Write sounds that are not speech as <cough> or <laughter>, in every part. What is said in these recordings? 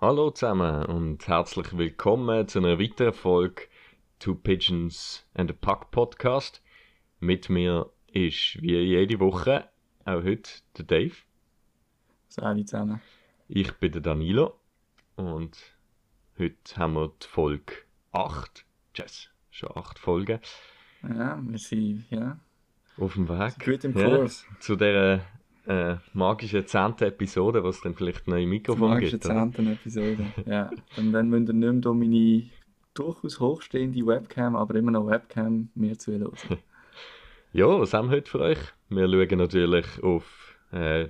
Hallo zusammen und herzlich willkommen zu einer weiteren Folge Two Pigeons and a Puck Podcast. Mit mir ist wie jede Woche auch heute der Dave. Salut zusammen. Ich bin der Danilo und heute haben wir die Folge 8. Tschüss, schon 8 Folgen. Ja, wir sind ja, auf dem Weg. Gut im Kurs. Ja, zu dieser äh, magischen 10. Episode, was dann vielleicht neue Mikrofon magische gibt. Magische 10. Episode, <laughs> ja. Und dann müsst ihr nicht mehr meine durchaus hochstehende Webcam, aber immer noch Webcam, mir zuhören. <laughs> ja, was haben wir heute für euch? Wir schauen natürlich auf äh,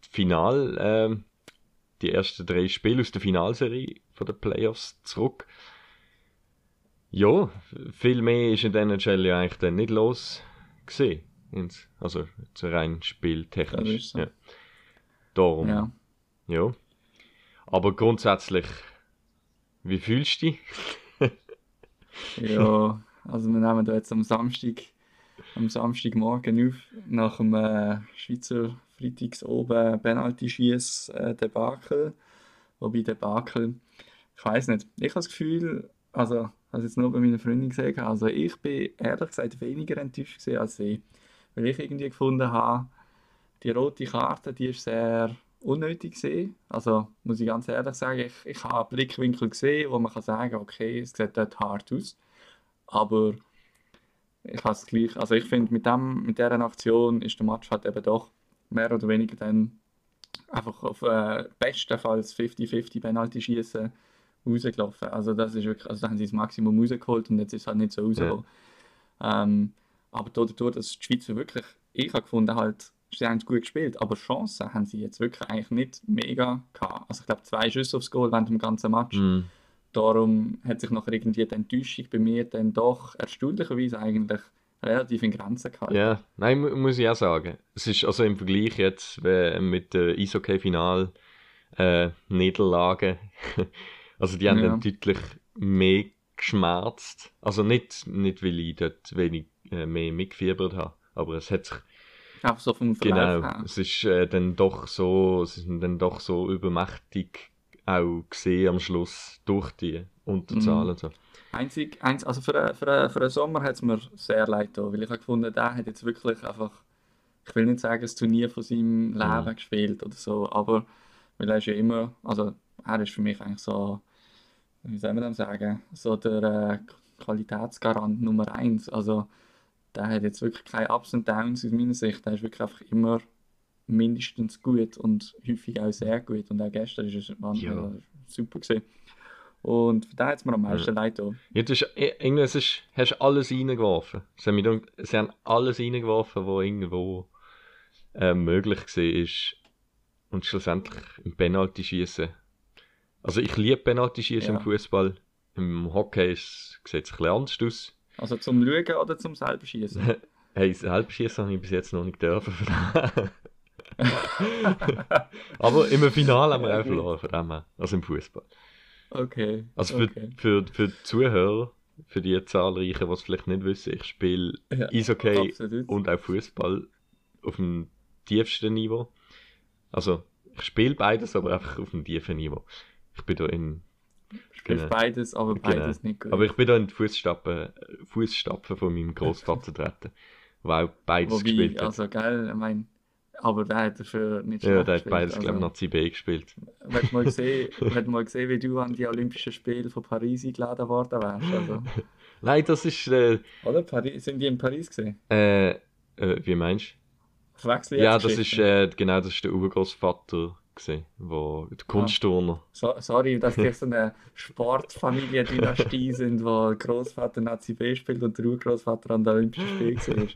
Final, äh, die ersten drei Spiele aus der Finalserie von den Playoffs zurück. Ja, viel mehr ist in der NHL ja eigentlich dann nicht los gesehen. Also zu rein spieltechnisch. So. Ja. Darum. Ja. ja. Aber grundsätzlich, wie fühlst du dich? <laughs> ja, also wir nehmen da jetzt am Samstag, am Samstagmorgen auf, nach dem äh, Schweizer Freitags oben Penalty schieß äh, Debakel. Wobei Debakel, ich weiß nicht, ich habe das Gefühl, also, also jetzt nur bei meiner Freundin gesehen, also ich bin ehrlich gesagt weniger enttäuscht als sie. Weil ich irgendwie gefunden habe, die rote Karte, die ist sehr unnötig gesehen. Also muss ich ganz ehrlich sagen, ich, ich habe Blickwinkel gesehen, wo man kann sagen, okay, es sieht dort hart aus. Aber ich habe es gleich, also ich finde, mit, mit dieser Aktion ist der Match halt eben doch mehr oder weniger dann einfach auf äh, bestenfalls 50-50 Penalty schießen rausgelaufen. Also das ist wirklich, also da haben sie das Maximum rausgeholt und jetzt ist es halt nicht so rausgekommen. Ja. Ähm, aber dadurch, dass die Schweizer wirklich, ich habe gefunden, halt, sie haben gut gespielt, aber Chancen haben sie jetzt wirklich eigentlich nicht mega gehabt. Also ich glaube, zwei Schüsse aufs Goal während dem ganzen Match. Mm. Darum hat sich noch irgendwie die Enttäuschung bei mir dann doch erstaunlicherweise eigentlich relativ in Grenzen gehalten. Ja, nein, muss ich auch sagen. Es ist also im Vergleich jetzt mit der Eishockey-Final äh, also die haben ja. dann deutlich mehr geschmerzt. Also nicht, nicht weil ich dort wenig äh, mehr mitgefiebert habe, aber es hat sich auch so vom Verlauf Genau, es ist äh, dann doch so, es ist dann doch so übermächtig auch gesehen am Schluss durch die Unterzahlen. Mhm. So. Einzig, eins, also für, für, für den Sommer hat es mir sehr leid getan, weil ich habe gefunden, der hat jetzt wirklich einfach, ich will nicht sagen, das Turnier von seinem Leben mhm. gespielt oder so, aber weil er ist ja immer, also er ist für mich eigentlich so, wie soll man das sagen, so der äh, Qualitätsgarant Nummer eins. Also der hat jetzt wirklich keine Ups und Downs aus meiner Sicht, der ist wirklich einfach immer mindestens gut und häufig auch sehr gut und auch gestern ist es ja. super gesehen. Und da hat es mir am meisten ja. leid getan. Ja, du hast, irgendwie ist, hast alles reingeworfen. Sie haben, sie haben alles reingeworfen, was irgendwo äh, möglich war. Und schlussendlich im Penalty schießen. Also ich liebe Penalty schießen ja. im Fußball. Im Hockey sieht es ein bisschen anders aus. Also zum Schauen oder zum selber schießen? <laughs> hey, selber schießen habe ich bis jetzt noch nicht dürfen. <laughs> Aber im Finale haben wir auch verloren von dem her. Also im Fußball. Okay. Also für, okay. für, für die Zuhörer, für die Zahlreichen, die es vielleicht nicht wissen, ich spiele ja, Eishockey absolut. und auch Fußball auf dem tiefsten Niveau. Also ich spiele beides, aber einfach auf dem tiefen Niveau. Ich bin da in. Genau, beides, aber genau. beides genau. nicht gut. Aber ich bin da in die Fußstapfen, Fußstapfen von meinem Großvater treten, der auch beides Wobei, gespielt hat. Also geil, ich meine aber der hat dafür nicht Ja, der hat beides, also, glaube ich, Nazi B gespielt. Wenn mal <laughs> gesehen, wenn mal gesehen, wie du an die Olympischen Spiele von Paris eingeladen worden wärst. Also. <laughs> Nein, das ist. Äh, Oder? Paris, sind die in Paris gesehen? Äh, äh, wie meinst du? Ja, das ist, äh, genau, das ist der Urgroßvater gesehen, wo der Kunstturner. So, sorry, dass die so eine Sportfamilie-Dynastie <laughs> sind, wo der Großvater Nazi B spielt und der Urgroßvater an der Olympischen Spielen <laughs> gesehen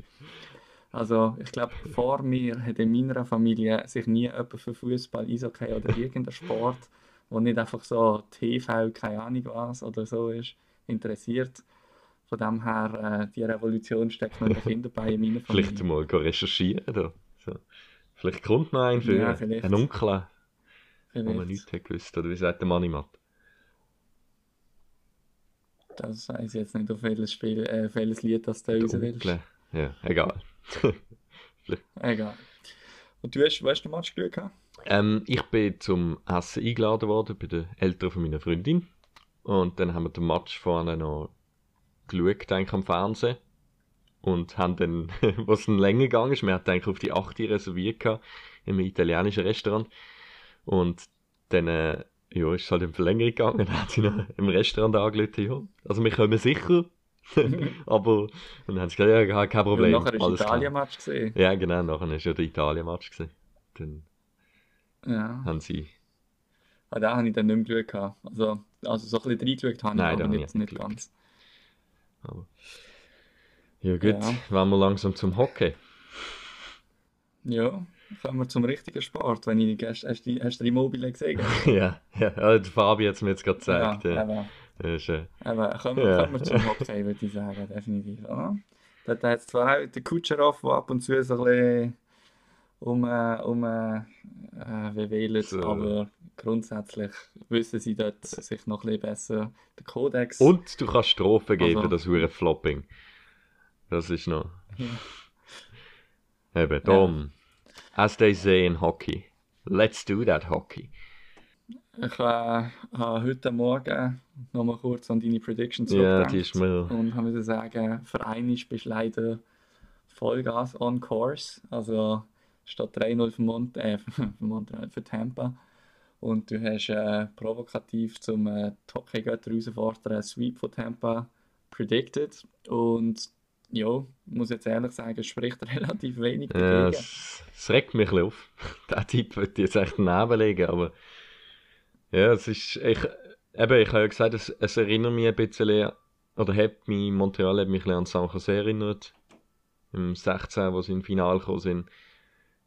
also ich glaube, vor mir hat in meiner Familie sich nie jemand für Fußball, Eishockey oder irgendeinen Sport, wo nicht einfach so TV, keine Ahnung was oder so ist, interessiert. Von dem her, äh, die Revolution steckt noch <laughs> in den Kinderbeinen in meiner Familie. Vielleicht mal recherchieren oder so. Vielleicht kommt noch ein für ja, einen Onkel, wo man nichts hat gewusst. Oder wie sagt der Manimat? Das weiß ich jetzt nicht, auf welches, Spiel, äh, auf welches Lied das du raus willst. Ja, egal. <laughs> Egal. Und du hast, wo hast du den Match geschaut? gehabt? Ähm, ich bin zum Essen eingeladen worden bei den Eltern von meiner Freundin. Und dann haben wir den Match vorne noch geschaut, eigentlich am Fernsehen. Und haben dann, <laughs> was dann länger gegangen ist, wir hatten eigentlich auf die 8 Uhr reserviert gehabt, in einem italienischen Restaurant. Und dann, äh, ja, ist es halt in Verlängerung gegangen. <laughs> Dann hat sie noch im Restaurant angerufen, ja, also wir kommen sicher. <laughs> Aber, und dann haben sie gesagt, ja, kein Problem. Und nachher du alles. Italien-Match gesehen. Ja, genau, nachher war ja der Italien-Match. gewesen. Dann Ja. haben sie, Ah, den habe ich dann nicht mehr gehabt. Also, also so ein bisschen reingeschaut habe ich, Nein, aber den habe nicht, ich nicht nicht ganz. aber... Ja gut, Ja. wollen wir langsam zum Hockey. Ja, kommen wir zum richtigen Sport. Wenn ich, hast, hast, du- hast du Immobile gesehen? <laughs> ja, ja, ja, der Fabi hat es mir jetzt gerade gezeigt. Ja, Ja, eben. ja. Ist, äh, Eben, kommen, wir, Ja. kommen wir zum Hockey, würde ich sagen, definitiv. Oder? Dort hat es zwar auch den Kutscherov, der ab und zu so ein bisschen um, äh, um äh, äh, wählt, So. aber grundsätzlich wissen sie dort sich noch ein bisschen besser den Kodex. Und du kannst Strophen geben, Also- das hure Flopping. Das ist noch... Ja. Eben, darum. As they say in hockey. Let's do that hockey. Ich äh, habe heute Morgen nochmal kurz an deine Prediction Ja, zurückgedacht die ist mir... und habe müssen sagen, vereinisch bist du leider Vollgas on course. Also statt 3-0 für, Mont äh, <laughs> für Montreal, für Tampa. Und du hast äh, provokativ zum äh, Hockey-Götter herausfordern einen Sweep von Tampa predicted. Und ja, muss jetzt ehrlich sagen, es spricht <laughs> relativ wenig Ja, dagegen. es, es regt mich ein bisschen auf. Tipp würde ich jetzt echt daneben legen, aber ja, es ist, ich, eben, ich habe ja gesagt, es, es erinnert mich ein bisschen, oder hat mich, Montreal hat mich ein an San Jose erinnert, im 16, wo sie im Finale gekommen sind.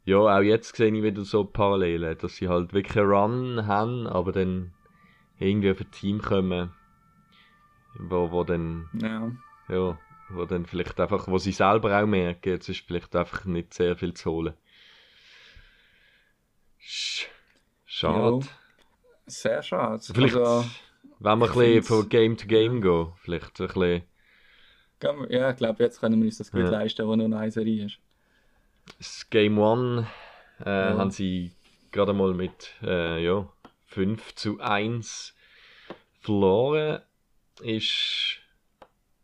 Ja, auch jetzt sehe ich wieder so Parallelen, dass sie halt wirklich einen Run haben, aber dann irgendwie auf ein Team kommen, wo, wo dann Ja. ja, wo dann vielleicht einfach, wo sie selber auch merken, jetzt ist vielleicht einfach nicht sehr viel zu holen. Sch schade. Ja, sehr schade. Vielleicht, Also, wenn wir ein bisschen von Game to Game gehen, vielleicht ein bisschen ja, ich glaube, jetzt können wir uns das gut Ja. leisten, wo noch eine Serie ist. das Game One äh, Ja. haben sie gerade mal mit äh, ja, 5 zu 1 verloren. Ist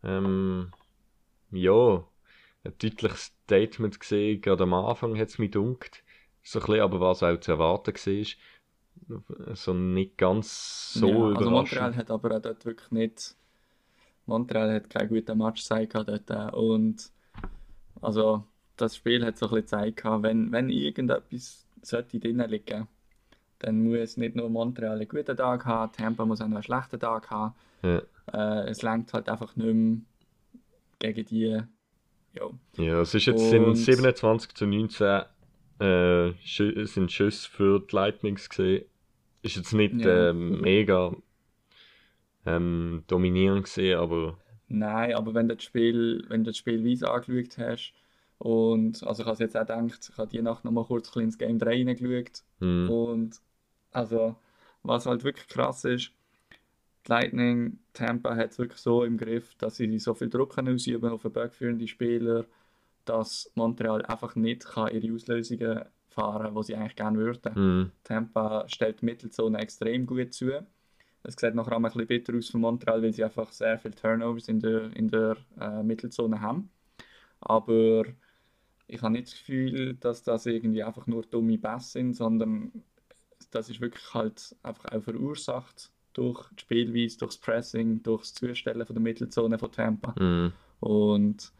ähm, ja ein deutliches Statement gesehen, gerade am Anfang hat es mich dunkt. So ein bisschen, aber was auch zu erwarten war. So nicht ganz so ja, also überraschend. Montreal hat aber auch dort wirklich nicht. Montreal hat keinen guten Match gezeigt dort. äh, Und also das Spiel hat so ein bisschen gezeigt, gehabt, wenn, wenn irgendetwas sollte drin liegen, dann muss nicht nur Montreal einen guten Tag haben, Tampa muss auch noch einen schlechten Tag haben. Ja. Äh, es langt halt einfach nicht mehr gegen die. Ja, Ja, es ist jetzt in Und- 27 zu 19 äh, Schü sind Schüsse für die Lightnings gesehen. Ist jetzt nicht Ja. ähm, mega ähm, dominierend gesehen, aber Nein, aber wenn du das Spiel, wenn du das Spielweise angeschaut hast und also ich habe jetzt auch gedacht, ich habe die Nacht noch mal kurz ein ins Game 3 reingeschaut hm, und also was halt wirklich krass ist, Lightning Tampa hat es wirklich so im Griff, dass sie so viel Druck können ausüben auf den backführenden Spieler, dass Montreal einfach nicht kann ihre Auslösungen fahren, die sie eigentlich gerne würden. hm, Tampa stellt die Mittelzone extrem gut zu. Es sieht nachher auch ein bisschen bitter aus für Montreal, weil sie einfach sehr viele Turnovers in der, in der äh, Mittelzone haben. Aber ich habe nicht das Gefühl, dass das irgendwie einfach nur dumme Pässe sind, sondern das ist wirklich halt einfach auch verursacht durch die Spielweise, durch das Pressing, durch das Zustellen von der Mittelzone von Tampa. hm, Und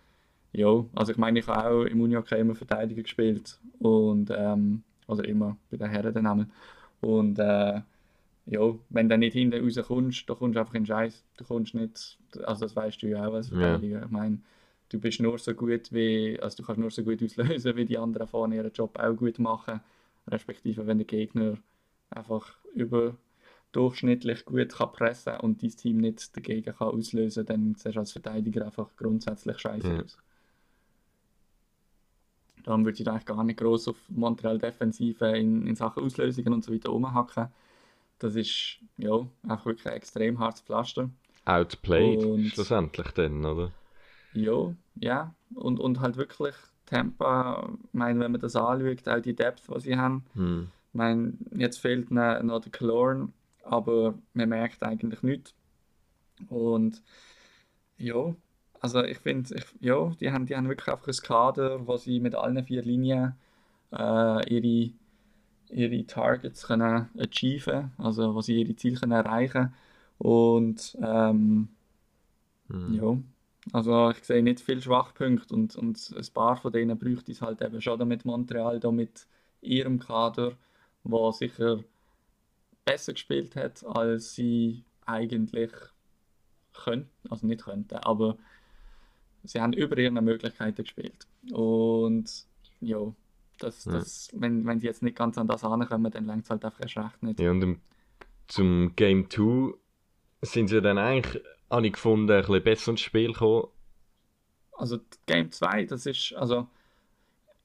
ja, also ich meine, ich habe auch im Unihockey immer Verteidiger gespielt und ähm, also immer bei den Herren dann einmal. Und äh, ja, wenn du nicht hinten rauskommst, dann kommst du einfach in den Scheiß. Du kommst nicht, also das weißt du ja auch als. Verteidiger. Ich meine, du bist nur so gut wie, also du kannst nur so gut auslösen, wie die anderen vorne ihren Job auch gut machen. Respektive wenn der Gegner einfach überdurchschnittlich gut kann pressen und dein Team nicht dagegen kann auslösen, dann siehst du als Verteidiger einfach grundsätzlich scheiße Ja. aus. Darum würde ich eigentlich gar nicht groß auf Montreal Defensive in, in Sachen Auslösungen und so weiter rumhacken. Das ist ja einfach wirklich ein extrem hartes Pflaster. outplayed, Und- schlussendlich dann, oder? Ja, ja. Und, und halt wirklich Tampa, ich meine, wenn man das anschaut, auch die Depth, die sie haben, Hm. ich meine, jetzt fehlt noch, noch der Kalorn, aber man merkt eigentlich nichts. Und ja, also ich finde, ja, die haben, die haben wirklich einfach ein Kader, wo sie mit allen vier Linien äh, ihre, ihre Targets können achieven, also wo sie ihre Ziele können erreichen und ähm, Hm. ja, also ich sehe nicht viele Schwachpunkte und, und ein paar von denen bräuchte es halt eben schon damit Montreal da mit ihrem Kader, wo sicher besser gespielt hat, als sie eigentlich könnten, also nicht könnten, aber sie haben über ihre Möglichkeiten gespielt. Und ja, das, Ja. das, wenn, wenn sie jetzt nicht ganz an das ankommen, dann längt es halt einfach erst recht nicht. Ja, und im, zum Game 2 sind sie dann eigentlich, habe ich gefunden, ein bisschen besser ins Spiel gekommen. Also die Game 2, das ist also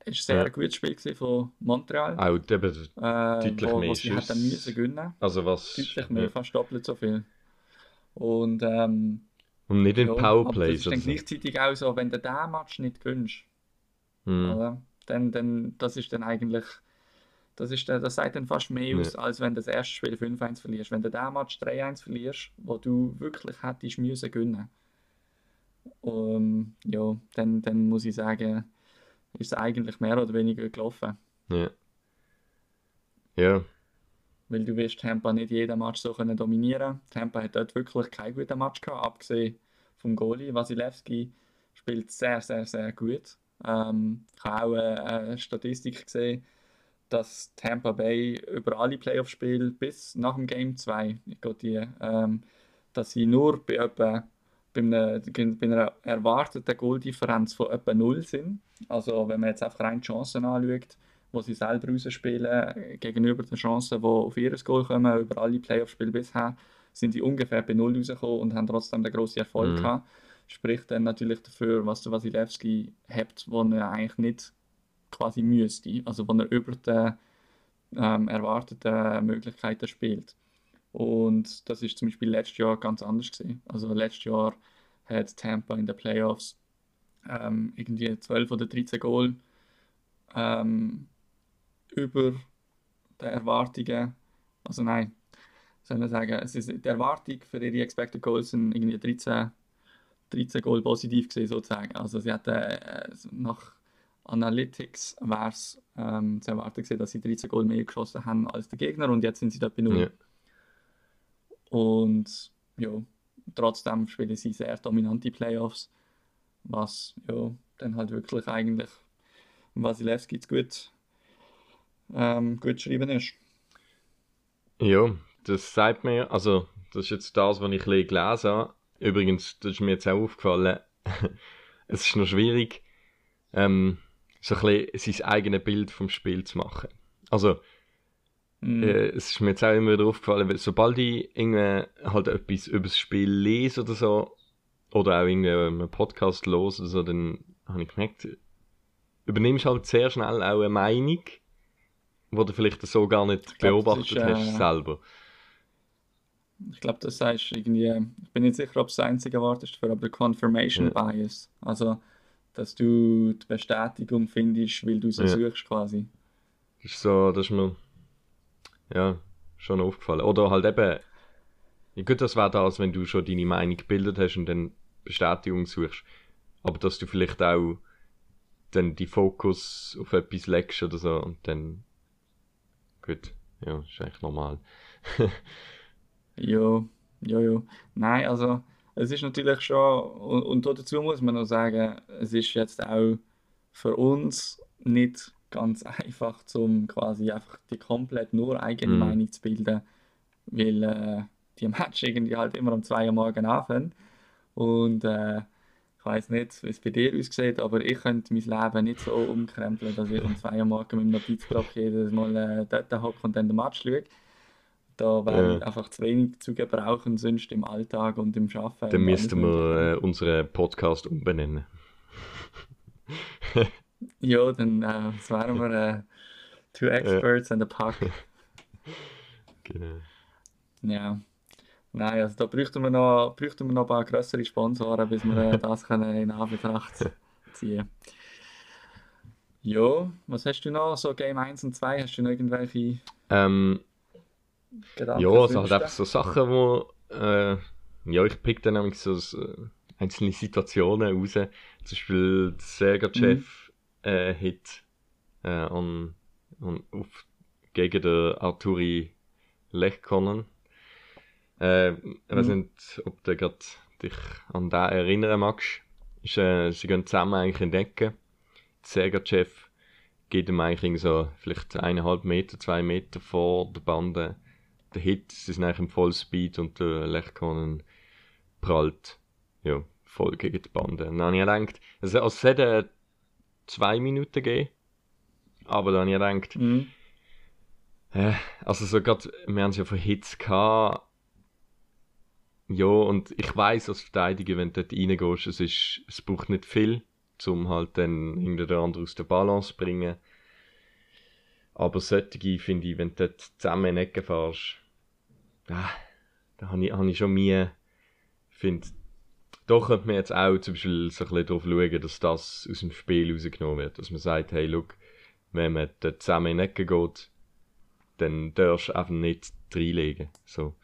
ist sehr Ja. ein gutes Spiel von Montreal. Auch eben, äh, deutlich wo, mehr wo sie hätten müssen gewinnen. also was... Deutlich mehr, ja. fast doppelt so viel. Und ähm, Und nicht in ja, aber Powerplays das ist dann gleichzeitig auch so, wenn du diesen Match nicht gewinnst, Hm. oder? Dann, dann, das ist dann eigentlich, das ist dann, das sagt dann fast mehr Ja. aus, als wenn du das erste Spiel 5-1 verlierst. Wenn du diesen Match 3-1 verlierst, wo du wirklich hättest müssen gewinnen. Um, ja, dann, dann muss ich sagen, ist es eigentlich mehr oder weniger gelaufen. Ja. Ja, Weil du wirst Tampa nicht jeden Match so können dominieren. Tampa hat dort wirklich keinen guten Match gehabt, abgesehen vom Goalie. Wasilewski spielt sehr, sehr, sehr gut. Ähm, ich habe auch eine, eine Statistik gesehen, dass Tampa Bay über alle Playoff-Spiele bis nach dem Game 2, ich gehe die, ähm, dass sie nur bei, etwa, bei, einer, bei einer erwarteten Goaldifferenz von etwa 0 sind. Also wenn man jetzt einfach rein die Chancen anschaut, wo sie selber rausspielen, äh, gegenüber den Chancen, die auf ihr Goal kommen, über alle Playoff-Spiele bisher, sind sie ungefähr bei Null rausgekommen und haben trotzdem den grossen Erfolg Mhm. gehabt. Spricht dann natürlich dafür, was der Wasilewski hat, wo er eigentlich nicht quasi müsste, also wo er über die ähm, erwarteten Möglichkeiten spielt. Und das ist zum Beispiel letztes Jahr ganz anders gewesen. Also letztes Jahr hat Tampa in den Playoffs ähm, irgendwie 12 oder 13 Goal ähm, über die Erwartungen, also nein, soll man sagen, es ist die Erwartung für ihre Expected Goals sind irgendwie 13, 13 Goal positiv gewesen, sozusagen. Also sie hatten äh, nach Analytics wäre es ähm, zu erwarten gewesen, dass sie 13 Goal mehr geschossen haben als der Gegner und jetzt sind sie dort bei 0. ja. Und ja, trotzdem spielen sie sehr dominante Playoffs, was ja dann halt wirklich eigentlich Wasilewski zu gut, ähm, gut geschrieben ist. Ja, das sagt mir, also das ist jetzt das, was ich gelesen habe. Übrigens, das ist mir jetzt auch aufgefallen, <laughs> es ist noch schwierig, ähm, so ein bisschen sein eigenes Bild vom Spiel zu machen. Also, Mm, äh, es ist mir jetzt auch immer wieder aufgefallen, weil sobald ich irgendwie halt etwas über das Spiel lese oder so, oder auch irgendwie einen Podcast los oder so, dann habe ich gemerkt, übernimmst halt sehr schnell auch eine Meinung, die du vielleicht so gar nicht glaub, beobachtet ist, hast äh, selber. Ich glaube, das du irgendwie, ich bin nicht sicher, ob es das einzige Wort ist dafür, aber Confirmation Ja. Bias. Also, dass du die Bestätigung findest, weil du sie Ja. suchst quasi. Das ist so, das ist mir ja schon aufgefallen. Oder halt eben, ja gut, das wäre das, wenn du schon deine Meinung gebildet hast und dann Bestätigung suchst. Aber dass du vielleicht auch dann die Fokus auf etwas legst oder so und dann gut, ja, ist eigentlich normal. <laughs> Ja, ja, ja. Nein, also es ist natürlich schon, und, und dazu muss man noch sagen, es ist jetzt auch für uns nicht ganz <laughs> einfach, zum quasi einfach die komplett nur eigene Mhm. Meinung zu bilden, weil äh, die Match irgendwie halt immer um 2 Uhr morgen anfangen. Und äh, ich weiß nicht, wie es bei dir aussieht, aber ich könnte mein Leben nicht so umkrempeln, dass ich um 2 Uhr morgen mit dem Notizblock jedes Mal äh, dort hocke und dann den Match schaue. Da wäre Ja. einfach zu wenig zu gebrauchen, sonst im Alltag und im Arbeiten. Dann müssten wir äh, unseren Podcast umbenennen. <laughs> Ja, dann äh, wären wir äh, Two Experts and a Puck. <laughs> Genau. Ja. Nein, also da bräuchten wir noch, bräuchten wir noch ein paar größere Sponsoren, bis wir äh, <laughs> das können in Anbetracht ziehen Ja, was hast du noch? So Game 1 und 2, hast du noch irgendwelche Ähm, Gedanken? ja, also Wünsche? halt einfach so Sachen, wo, äh, ja, ich pick dann nämlich so einzelne Situationen raus. Zum Beispiel der Sega-Chef äh, hat äh, an, an, auf, gegen den Arturi Lechkonen. Äh, ich weiß Mhm. nicht, ob du dich an den erinnern magst. Ist, äh, sie gehen zusammen eigentlich in die Ecke. Der Sega-Chef geht ihm eigentlich so vielleicht eineinhalb Meter, zwei Meter vor der Bande der Hit, sie sind eigentlich im Vollspeed und der Lechkonen prallt ja, voll gegen die Bande. Und dann habe ich gedacht, also, es hätte zwei Minuten gegeben, aber dann habe ich gedacht, Mhm. äh, also so grad, wir haben es ja von Hits gehabt, ja, und ich weiß als Verteidiger, wenn du dort reingehst, es, ist, es braucht nicht viel, um halt dann irgendeiner andere aus der Balance zu bringen. Aber solche finde ich, wenn du dort zusammen in die Ecke fährst, ah, da habe ich, hab ich schon Mühe. finde, da könnte man jetzt auch zum Beispiel so ein bisschen darauf schauen, dass das aus dem Spiel rausgenommen wird. Dass man sagt, hey, look, wenn man dort zusammen in die Ecke geht, dann darfst du einfach nicht reinlegen. So.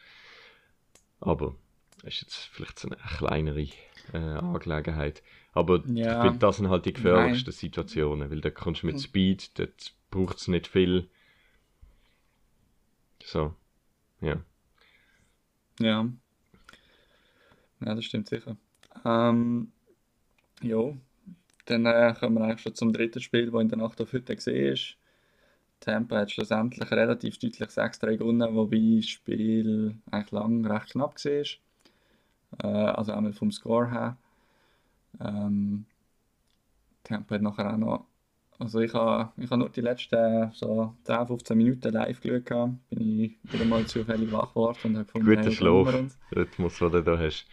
Aber das ist jetzt vielleicht so eine kleinere äh, Angelegenheit. Aber Ja. ich finde, das sind halt die gefährlichsten Situationen, weil da kommst du mit Speed, dort braucht es nicht viel. So, ja. Ja. Ja, das stimmt sicher. Ähm, ja, dann äh, kommen wir eigentlich schon zum dritten Spiel, das in der Nacht auf heute gesehen ist. Tampa hat schlussendlich relativ deutlich 6-3 gewonnen, wobei das Spiel eigentlich lang recht knapp war. Äh, also einmal vom Score her. Ähm, Tampa hat nachher auch noch. Also ich habe ich ha nur die letzten so 10, 15 Minuten live geschaut. gehabt. Bin ich wieder mal zufällig wach geworden und habe gefunden, Guter hey, Schlaf. Rhythmus, den du da hast.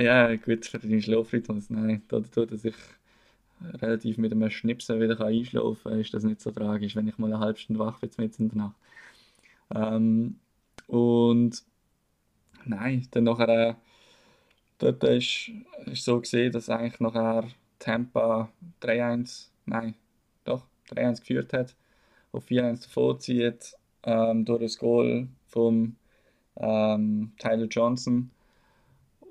Ja, gut, für den Schlafrhythmus. Nein, dadurch, dass ich relativ mit einem Schnipsen wieder einschlafen kann, ist das nicht so tragisch, wenn ich mal eine halbe Stunde wach bin mitten in der Nacht. Ähm, und nein, dann nachher, äh, dort ist es so gesehen, dass eigentlich nachher Tampa 3-1, nein, doch, 3-1 geführt hat, auf 4-1 davor zieht, ähm, durch das Goal vom ähm, Tyler Johnson.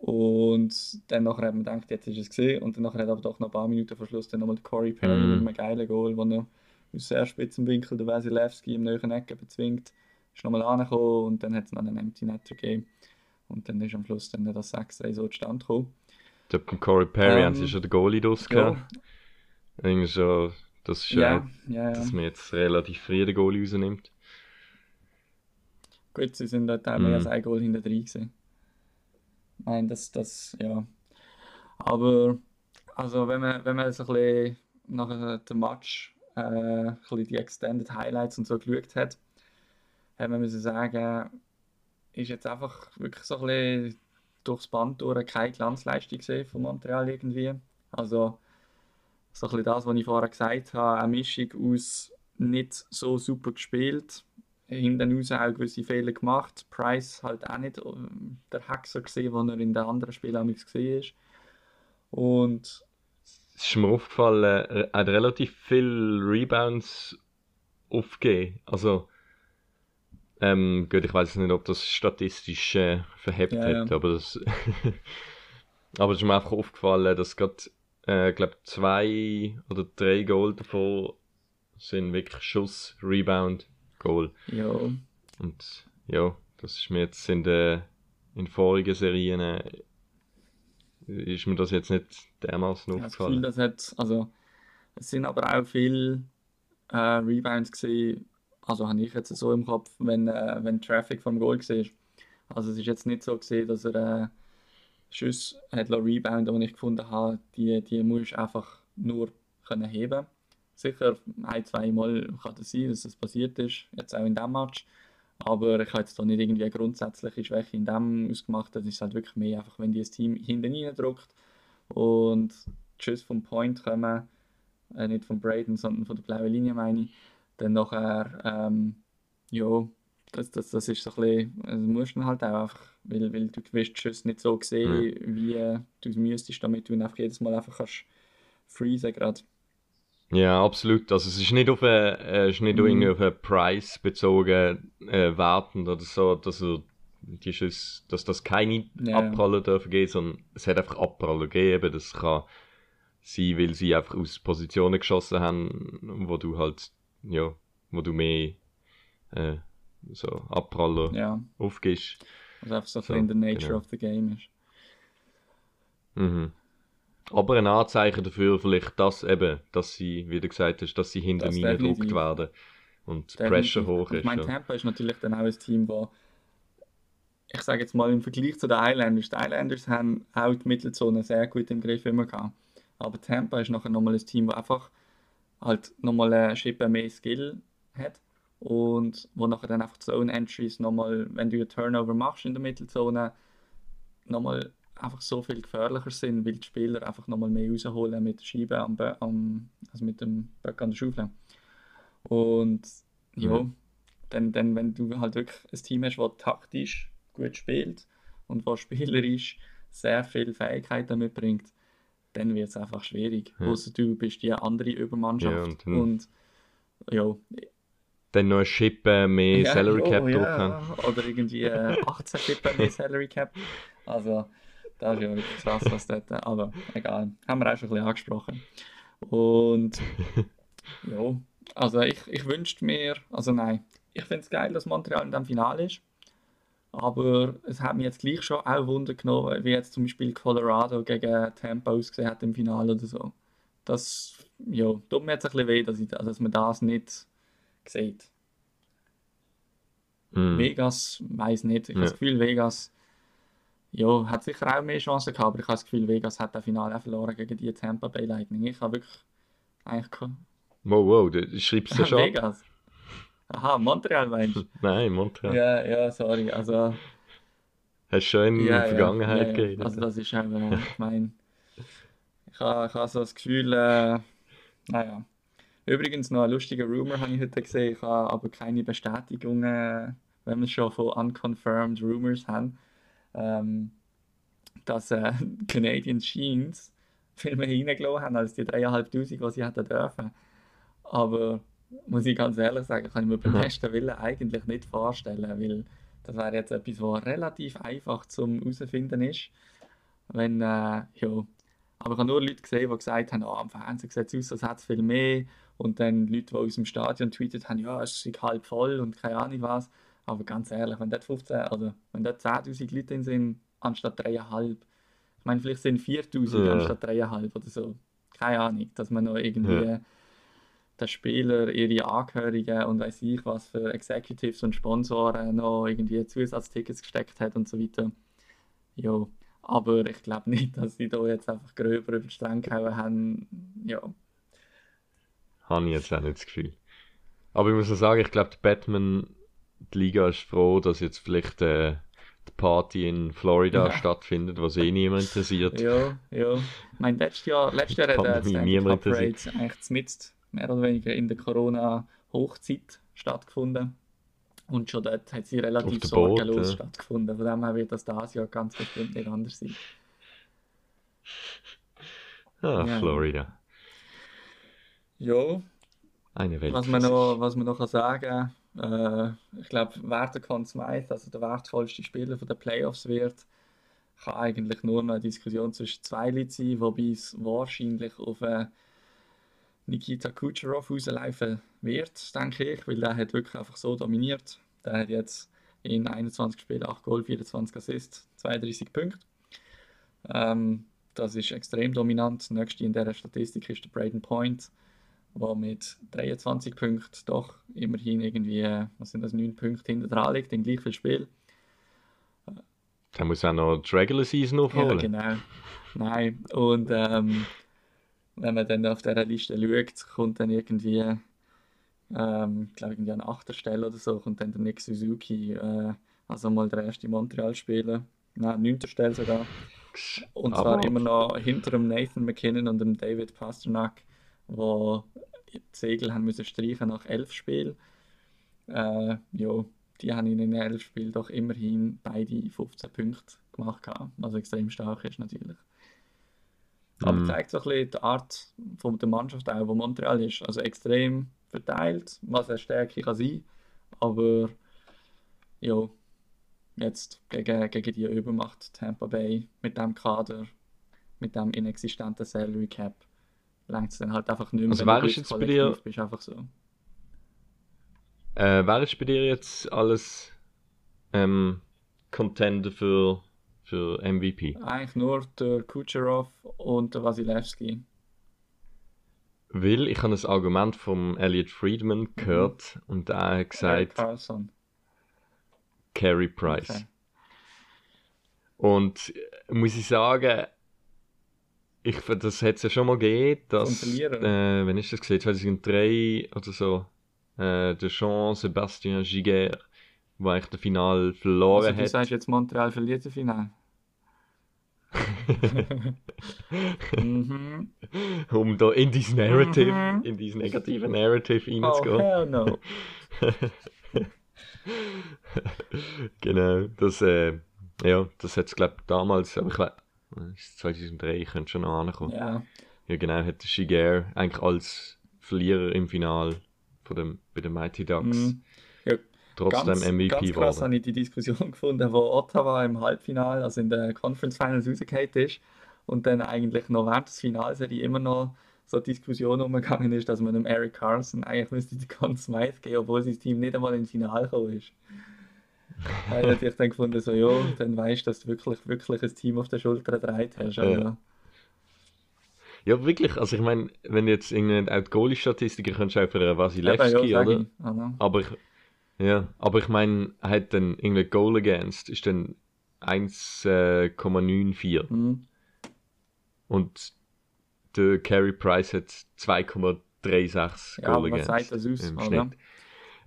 Und dann nachher hat man gedacht, jetzt ist es gesehen. Und dann nachher hat aber doch noch ein paar Minuten vor Schluss dann nochmal Corey Perry Mhm. mit einem geilen Goal, wo er aus sehr spitzen Winkel der Wasilewski im neuen Ecken bezwingt. Ist nochmal angekommen und dann hat es noch einen Empty Netter gegeben. Und dann ist am Schluss dann das 6-3 so zustande gekommen. Ich glaube, beim Corey Perry Ähm, haben sie schon den Goalie Ja, rausgehauen. Irgendwie so, das ist ja, ja, auch, ja, ja. dass man jetzt relativ früh den Goalie rausnimmt. Gut, sie sind mehr Mhm. als ein Goal hinter drin gewesen. Nein, das, das, ja. Aber, also wenn man, wenn man so ein bisschen nach dem Match äh, ein bisschen die Extended Highlights und so geschaut hat, hat man müssen sagen, ist jetzt einfach wirklich so ein bisschen durchs Band durch keine Glanzleistung gesehen von Montreal irgendwie. Also so ein bisschen das, was ich vorher gesagt habe, eine Mischung aus nicht so super gespielt, hinten raus auch gewisse Fehler gemacht. Price halt auch nicht ähm, der Hexer gesehen, den er in den anderen Spielen am gesehen ist. Und Es ist mir aufgefallen, er hat relativ viele Rebounds aufgegeben. Also, ähm, gut, ich weiß nicht, ob das statistisch äh, verhebt Ja, hat, ja. aber das. <laughs> aber es ist mir einfach aufgefallen, dass gerade, äh, glaube zwei oder drei Goal davon sind wirklich Schuss, Rebound, Goal. ja, Und ja, das ist mir jetzt in den in vorigen Serien äh, ist mir das jetzt nicht dermaßen das Gefühl, aufgefallen. das hat, also es sind aber auch viele äh, Rebounds gesehen, also habe ich jetzt so im Kopf, wenn, äh, wenn Traffic vom Goal war. Also es ist jetzt nicht so gesehen, dass er äh, Schüsse hat lassen rebounden, und ich gefunden habe, die, die musst du einfach nur können heben. Sicher ein, zwei Mal kann das sein, dass das passiert ist, jetzt auch in diesem Match. Aber ich habe jetzt da nicht irgendwie eine grundsätzliche Schwäche in dem ausgemacht. Das ist halt wirklich mehr einfach, wenn die das Team hinten reindrückt und die Schüsse vom Point kommen, äh, nicht von Braden, sondern von der blauen Linie meine ich, dann nachher, ähm, ja, das, das, das ist so ein bisschen, also musst du halt auch einfach, weil, weil du wirst die Schüsse nicht so sehen, Ja. wie äh, du es müsstest, damit du ihn einfach jedes Mal einfach kannst freezen gerade. Ja, absolut. Also es ist nicht auf einen, äh, ist nicht Mhm. irgendwie auf einen Preis bezogen äh, wertend oder so, dass er die Schüsse, dass das keine Ja. Abprallen dürfen gehen, sondern es hat einfach Abprallen gegeben. Das kann sein, weil sie einfach aus Positionen geschossen haben, wo du halt, ja, wo du mehr äh, so Abprallen Ja, aufgibst. was einfach so, So, in the nature genau. of the game ist. Mhm. Aber ein Anzeichen dafür vielleicht, dass eben, dass sie, wie du gesagt hast, dass sie hinter Das mir gedruckt werden und die Definitiv. Pressure hoch Ich ist. meine, ja. Tampa ist natürlich dann auch ein Team, wo ich sage jetzt mal im Vergleich zu den Islanders, die Islanders haben auch die Mittelzone sehr gut im Griff immer gehabt. Aber Tampa ist nachher nochmal ein Team, das einfach halt nochmal eine Schippe mehr Skill hat und wo nachher dann einfach Zone Entries nochmal, wenn du einen Turnover machst in der Mittelzone, nochmal einfach so viel gefährlicher sind, weil die Spieler einfach nochmal mehr rausholen mit der Scheibe am, am also mit dem Böck an der Schaufel. Und ja, Mhm. dann, dann, wenn du halt wirklich ein Team hast, das taktisch gut spielt und was spielerisch sehr viele Fähigkeiten mitbringt, dann wird es einfach schwierig. Ja. Außer du bist die andere Übermannschaft. Ja, und und, ja, Dann noch eine Schippe mehr ja, Salary ja, Cap haben. ja. Oder irgendwie äh, 18 Kippen mehr <laughs> Salary Cap. Also, das ist ja wirklich krass, was dort. Aber egal, haben wir auch schon ein bisschen angesprochen. Und <laughs> ja, also ich, ich wünschte mir, also nein, ich finde es geil, dass Montreal in dem Finale ist. Aber es hat mich jetzt gleich schon auch Wunder genommen, wie jetzt zum Beispiel Colorado gegen Tampa ausgesehen hat im Finale oder so. Das ja, tut mir jetzt ein bisschen weh, dass, ich, dass man das nicht sieht. Mhm. Vegas, weiß nicht. Ich habe Ja. das Gefühl, Vegas ja, hat sicher auch mehr Chancen gehabt, aber ich habe das Gefühl, Vegas hat das Finale auch verloren gegen die Tampa Bay Lightning. Ich habe wirklich eigentlich Wow, wow, du schreibst ja <laughs> schon. Vegas. Aha, Montreal meinst du? <laughs> Nein, Montreal. Ja, ja, sorry. Also, Hast schon in ja, der Vergangenheit ja, ja, geredet. Also das ist auch, äh, ich meine, ich habe, ich habe so das Gefühl, äh, naja. Übrigens noch ein lustiger Rumor habe ich heute gesehen, ich habe aber keine Bestätigungen, wenn wir schon von unconfirmed Rumors haben, ähm, dass äh, <laughs> Canadian Jeans viel mehr reingelassen haben als die 3'500, die sie hätten dürfen. Aber muss ich ganz ehrlich sagen, kann ich mir beim besten Willen eigentlich nicht vorstellen, weil das wäre jetzt etwas, was relativ einfach zum herausfinden ist. Wenn, äh, ja. Aber ich habe nur Leute gesehen, die gesagt haben, oh, am Fernsehen sieht es aus, als hätte es viel mehr. Und dann Leute, die aus dem Stadion tweetet haben, ja, es ist halb voll und keine Ahnung was. Aber ganz ehrlich, wenn dort 15, also wenn dort 10.000 Leute drin sind, anstatt 3,5, ich meine, vielleicht sind 4.000 Ja. anstatt 3,5 oder so. Keine Ahnung, dass man noch irgendwie Ja. den Spieler, ihre Angehörigen und weiß ich was für Executives und Sponsoren noch irgendwie Zusatztickets gesteckt hat und so weiter. Ja, aber ich glaube nicht, dass sie da jetzt einfach gröber über die Stränge gehauen haben. Ja, Habe ich jetzt auch nicht das Gefühl. Aber ich muss auch sagen, ich glaube, die Batman, die Liga ist froh, dass jetzt vielleicht äh, die Party in Florida Ja. stattfindet, was eh niemand interessiert. ja, ja. Ich meine, letztes Jahr, letztes Jahr hat äh, die Stanley niemand Cup Parade eigentlich mit mehr oder weniger in der Corona-Hochzeit stattgefunden. Und schon dort hat sie relativ sorgenlos ja. stattgefunden. Von dem her wird das dieses Jahr ganz bestimmt nicht anders sein. Ah, Ja. Florida. Ja, Eine Welt. Was man noch, was man noch kann sagen äh, ich glaube, wer der Conn Smythe, also der wertvollste Spieler der Playoffs wird, kann eigentlich nur noch eine Diskussion zwischen zwei Leuten sein, wobei es wahrscheinlich auf äh, Nikita Kucherov rauslaufen wird, denke ich, weil der hat wirklich einfach so dominiert. Der hat jetzt in 21 Spielen 8 Goal, 24 Assists, 32 Punkte. Ähm, das ist extrem dominant. Nächste in dieser Statistik ist der Braden Point der mit 23 Punkten doch immerhin irgendwie, was sind das, 9 Punkte hinter dran liegt, in gleich viel Spiel. Der muss auch noch die Regular Season Ja, aufholen. genau. Nein, und ähm, wenn man dann auf dieser Liste schaut, kommt dann irgendwie, ähm, ich glaube irgendwie an achter Stelle oder so, kommt dann der Nick Suzuki, äh, also mal der erste Montreal-Spieler, nein, neunter Stelle sogar. Und zwar Aber- immer noch hinter dem Nathan McKinnon und dem David Pasternak, wo die Segel haben müssen streichen nach elf Spielen. Äh, ja, die haben in den elf Spielen doch immerhin beide 15 Punkte gemacht, was extrem stark ist natürlich. Aber Mhm. zeigt so ein bisschen die Art von der Mannschaft auch, wo Montreal ist. Also extrem verteilt, was eine Stärke kann sein. Aber ja, jetzt gegen, gegen die Übermacht Tampa Bay mit dem Kader, mit dem inexistenten Salary Cap, langt es dann halt einfach nicht mehr, Also gutes jetzt bei dir- bist, einfach so. Äh, wer ist bei dir jetzt alles ähm, Contender für, für MVP? Eigentlich nur der Kucherov und der Wasilewski. Weil ich habe ein Argument vom Elliot Friedman gehört und er hat gesagt, Carlson. Carey Price. Okay. Und äh, muss ich sagen, ich, das hat es ja schon mal gegeben, dass, äh, wenn ist das gesehen, 2003 oder so, äh, der Jean-Sébastien Giguère, der eigentlich das Finale verloren Also du hat. sagst jetzt Montreal verliert das Finale. mhm. <laughs> um da in dieses Narrative, Mhm. in dieses negative Narrative Oh, reinzugehen. hell no. <laughs> genau, das, äh, ja, das hat es, glaube ich, damals, aber ich weiß, 2003 könnte schon noch ankommen. Ja. Ja, genau, hat Shiger eigentlich als Verlierer im Final von dem, bei den Mighty Ducks Mhm. Ja, trotzdem ganz, MVP ganz krass geworden. habe ich die Diskussion <laughs> gefunden, wo Ottawa im Halbfinale, also in der Conference Finals rausgefallen ist und dann eigentlich noch während des Finalserie immer noch so Diskussion umgegangen ist, dass man dem Eric Carlson eigentlich müsste die <laughs> ganze Smythe geben, obwohl sein Team nicht einmal ins Finale gekommen ist. Da habe ich dann gefunden, so, ja, dann weißt du, dass du wirklich, wirklich ein Team auf der Schulter gedreht hast. Ja. Ja, wirklich, also ich meine, wenn du jetzt die Goalie-Statistiker könntest du auch für einen eben, Wasilewski, ja, oder? Also, Aber ich, ja, aber ich meine, er hat dann irgendwie Goal against, ist dann 1,94 mhm. und der Carey Price hat 2,36 Ja, Goal aber was against sagt das aus, im oder? Schnitt.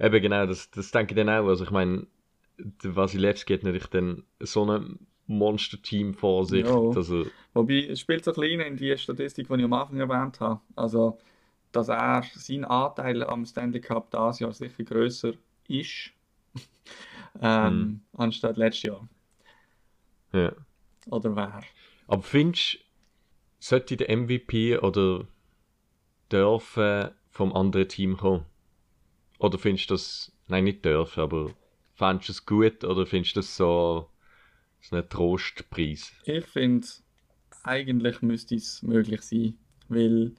Eben genau, das, das denke ich dann auch. Also ich meine, der Wasilewski hat natürlich dann so ein Monster-Team vor sich, Ja. dass er Wobei, es spielt so ein bisschen in die Statistik, die ich am Anfang erwähnt habe. Also, dass er, sein Anteil am Stanley Cup dieses Jahr sicher grösser ist, <laughs> ähm, Mhm. anstatt letztes Jahr. ja. Oder wäre. Aber findest du, sollte der MVP oder dürfen vom anderen Team kommen? Oder findest du das, nein, nicht dürfen, aber findest du es gut oder findest du das so, so ein Trostpreis? Ich finde, eigentlich müsste es möglich sein, weil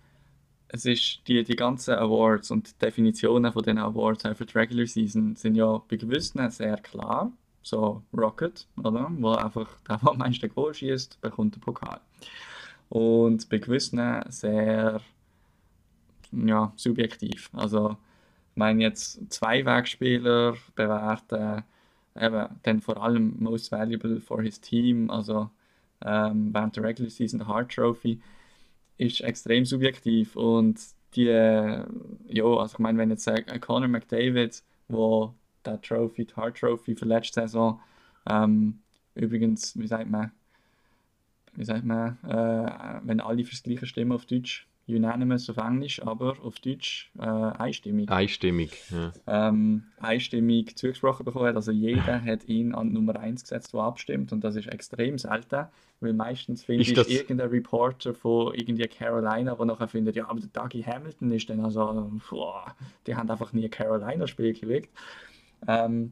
es ist die, die ganzen Awards und die Definitionen von den Awards auch für die Regular Season sind ja bei gewissen sehr klar. So Rocket, oder? Wo einfach <laughs> der, der am meisten Goal schießt, bekommt den Pokal. Und bei gewissen sehr ja, subjektiv. Also, meine jetzt zwei Wegspieler bewerten, eben dann vor allem most valuable for his team, also ähm, während der Regular Season der Hart Trophy, ist extrem subjektiv und die, äh, ja, also ich meine, wenn jetzt äh, Conor McDavid, wo der Trophy, die Hart Trophy für letzte Saison, ähm, übrigens, wie sagt man, wie sagt man, äh, wenn alle fürs Gleiche stimmen auf Deutsch, unanimous auf Englisch, aber auf Deutsch äh, einstimmig Einstimmig, ja. ähm, einstimmig zugesprochen bekommen hat. Also jeder hat ihn an Nummer 1 gesetzt, der abstimmt und das ist extrem selten, weil meistens finde ich das- irgendein Reporter von irgendwie Carolina, der nachher findet, ja, aber der Dougie Hamilton ist dann also, boah, die haben einfach nie Carolina-Spiel gelegt. Ähm,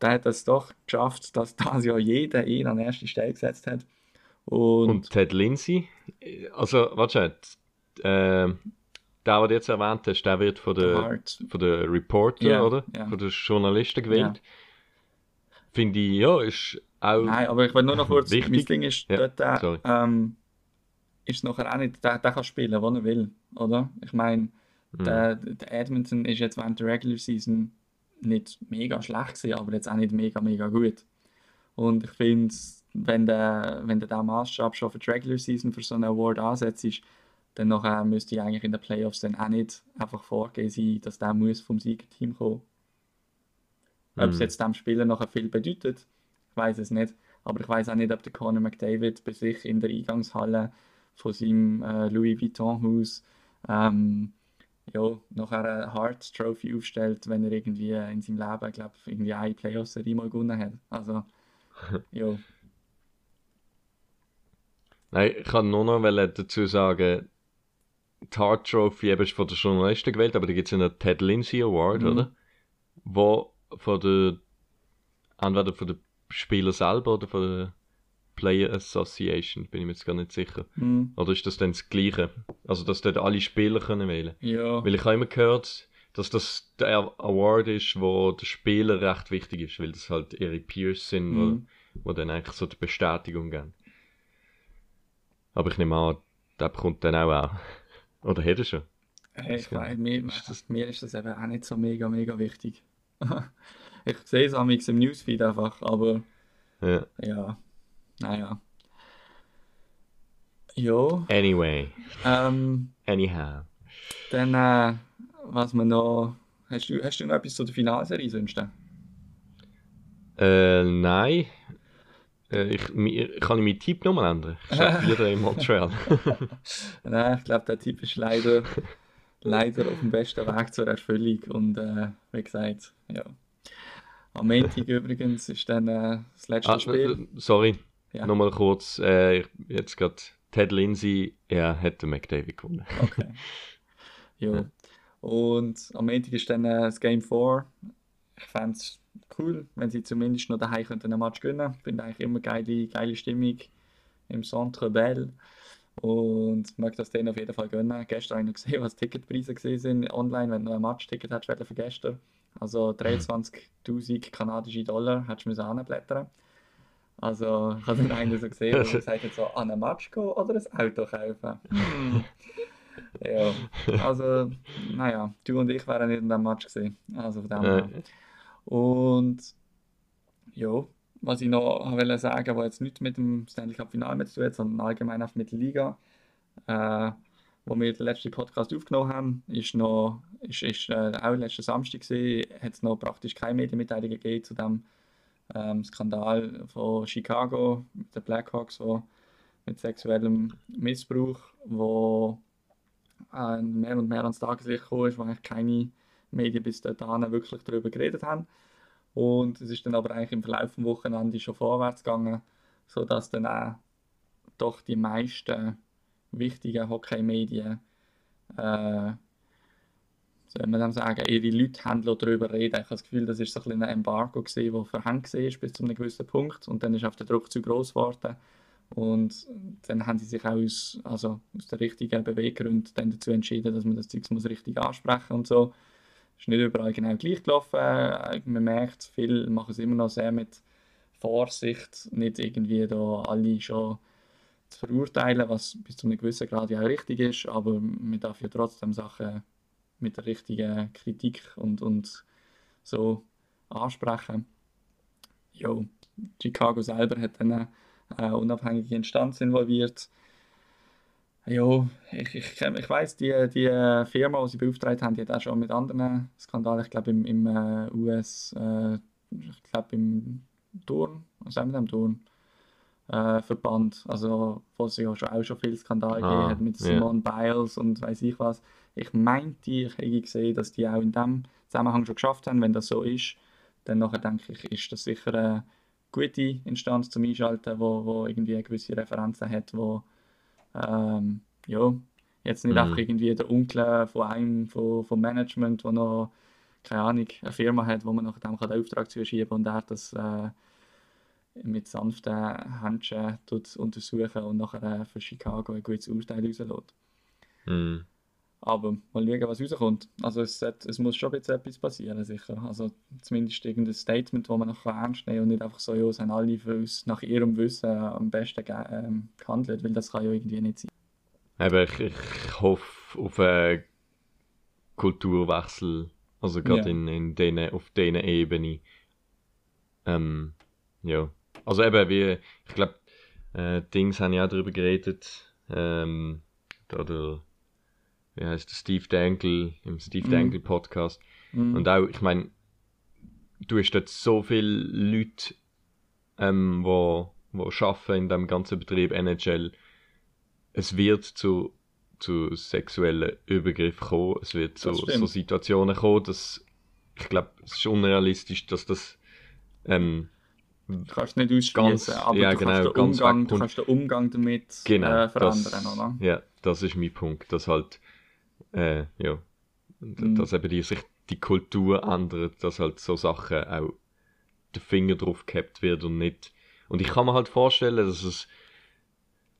der hat es doch geschafft, dass <laughs> das ja jeder ihn an erste Stelle gesetzt hat. Und, Und Ted Lindsay, also, warte äh, der, den du jetzt erwähnt hast, der wird von der, von der Reporter, Ja, oder? ja. Von den Journalisten gewählt. Finde ich, ja, ist auch Nein, aber ich will nur noch kurz, Wichtig. mein Ding ist, Ja, dort sorry. ähm, ist nachher auch nicht, der, der kann spielen, wo er will, oder? Ich meine, Mhm. der, der Edmonton ist jetzt während der Regular Season nicht mega schlecht gewesen, aber jetzt auch nicht mega, mega gut. Und ich finde, wenn der, wenn der diesen Maßstab schon für die Regular Season für so einen Award ansetzt, dann nachher müsste ich eigentlich in den Playoffs dann auch nicht einfach vorgehen sein, dass der muss vom Siegerteam kommen. Ob es Mhm. jetzt dem Spieler nachher viel bedeutet, ich weiß es nicht. Aber ich weiß auch nicht, ob der Conor McDavid bei sich in der Eingangshalle von seinem äh, Louis Vuitton Haus ähm, ja, nachher eine Hart Trophy aufstellt, wenn er irgendwie in seinem Leben, glaube irgendwie eine Playoff-Serie mal gewonnen hat. Also, <laughs> ja. Nein, ich kann nur noch dazu sagen, Hart Trophy eben von den Journalisten gewählt, aber da gibt es ja einen Ted Lindsay Award, Mhm. oder? Wo von der, entweder von den Spielern selber oder von der Player Association, bin ich mir jetzt gar nicht sicher. Hm, Oder ist das dann das Gleiche? Also, dass dort alle Spieler können wählen ja. Weil ich habe immer gehört, dass das der Award ist, wo der Spieler recht wichtig ist, weil das halt ihre Peers sind, Mhm. wo, wo dann eigentlich so die Bestätigung geben. Aber ich nehme an, der bekommt dann auch auch. Oder er schon? Hey, ich weiß, mir, Ist das- mir ist das eben auch nicht so mega, mega wichtig. <laughs> ich sehe es am im Newsfeed einfach, aber Ja. ja, naja. Ja, Anyway, ähm, anyhow. dann, äh, was man noch. Hast du, hast du noch etwas zu der Finalserie sonst? Äh, nein. Äh, ich, kann ich meinen Tipp nochmal ändern? Ich wieder <laughs> in Montreal. <laughs> Nein, ich glaube, der Typ ist leider, leider auf dem besten Weg zur Erfüllung. Und äh, wie gesagt, ja. Am Montag übrigens ist dann äh, das letzte ah, Spiel. sorry, Ja. nochmal kurz. Äh, jetzt gerade Ted Lindsay, er hat den McDavid gewonnen. Okay. <laughs> Ja. Und am Montag ist dann äh, das Game 4. Ich fände es cool, wenn sie zumindest noch daheim könnten einen Match gewinnen. Ich finde eigentlich immer geile, geile Stimmung im Centre Bell. Und mag das denen auf jeden Fall gönnen. Gestern habe ich noch gesehen, was die Ticketpreise gesehen sind online, wenn du noch ein Match-Ticket hättest wollen für gestern. Also 23.000 kanadische Dollar hättest du müssen anblättern. Also ich habe dann einen so gesehen, der <laughs> gesagt hat, so an ein Match gehen oder ein Auto kaufen. Hm. Ja, also, naja, du und ich wären nicht in dem Match gesehen. Also von dem her. Und ja, was ich noch wollte sagen, was jetzt nicht mit dem Stanley Cup Finale mit zu tun sondern allgemein einfach mit der Liga, äh, wo wir den letzten Podcast aufgenommen haben, ist noch, ist, ist äh, auch letzten Samstag gesehen, hat es noch praktisch keine Medienmitteilung gegeben zu dem ähm, Skandal von Chicago mit den Blackhawks, wo mit sexuellem Missbrauch, wo äh, mehr und mehr ans Tageslicht gekommen ist, wo eigentlich keine Medien bis dahin wirklich darüber geredet haben. Und es ist dann aber eigentlich im Verlauf des Wochenende schon vorwärts gegangen, sodass dann auch doch die meisten wichtigen Hockey-Medien, äh, soll man sagen, ihre Leute haben darüber reden. Ich habe das Gefühl, das ist so ein ein Embargo gewesen, das verhängt war bis zu einem gewissen Punkt und dann ist auf der Druck zu groß geworden. Und dann haben sie sich auch aus, also aus den richtigen Beweggründen dann dazu entschieden, dass man das Zeug richtig ansprechen und so. Ist nicht überall genau gleich gelaufen. Äh, Man merkt, viele machen es immer noch sehr mit Vorsicht, nicht irgendwie da alle schon zu verurteilen, was bis zu einem gewissen Grad ja auch richtig ist, aber man darf ja trotzdem Sachen mit der richtigen Kritik und, und so ansprechen. Jo, Chicago selber hat dann eine unabhängige Instanz involviert. Ja, ich, ich, ich weiss, die, die Firma, die sie beauftragt haben, die hat auch schon mit anderen Skandalen, ich glaube im, im äh, US, äh, ich glaube im Turn, was sagen wir dem Turn? Äh, Verband, also wo es ja schon auch schon viele Skandale Ah, gegeben hat mit ja. Simone Biles und weiß ich was. Ich meinte, ich hätte gesehen, dass die auch in dem Zusammenhang schon geschafft haben. Wenn das so ist, dann nachher denke ich, ist das sicher eine gute Instanz zum Einschalten, wo, wo irgendwie gewisse Referenzen hat, wo ähm, ja, jetzt nicht Mhm. einfach irgendwie der Onkel von einem von, vom Management, der noch, keine Ahnung, eine Firma hat, wo man nach dem kann den Auftrag zuschieben und er das äh, mit sanften Händchen untersuchen und nachher äh, für Chicago ein gutes Urteil rauslässt. hm. Aber mal schauen, was rauskommt. Also es, sollte- es muss schon bisschen etwas passieren, sicher. Also zumindest irgendein Statement, das man noch ernst nehmen kann und nicht einfach so, ja, es haben alle für uns nach ihrem Wissen am besten ähm, gehandelt, weil das kann ja irgendwie nicht sein. Aber ich, ich hoffe auf einen Kulturwechsel, also gerade Ja. in, in denen, auf dieser Ebene. Ähm, ja. Also eben, wie, ich glaube, äh, Dings haben ja auch darüber geredet, ähm, da der, wie heißt der, Steve Dangle, im Steve Mhm. Dangle Podcast. Mhm. Und auch, ich meine, du hast dort so viele Leute, ähm, wo, wo arbeiten in dem ganzen Betrieb NHL. Es wird zu zu sexuellen Übergriffen kommen. Es wird zu so Situationen kommen, dass ich glaube, es ist unrealistisch, dass das ähm, Du kannst nicht ausschließen, aber ja, du, genau, kannst Umgang, du kannst den Umgang damit genau äh, verändern, das, oder? Ja, das ist mein Punkt, dass halt äh, ja, Mhm. dass eben die, sich die Kultur ändert, dass halt so Sachen auch der Finger drauf gehabt wird und nicht. Und ich kann mir halt vorstellen, dass es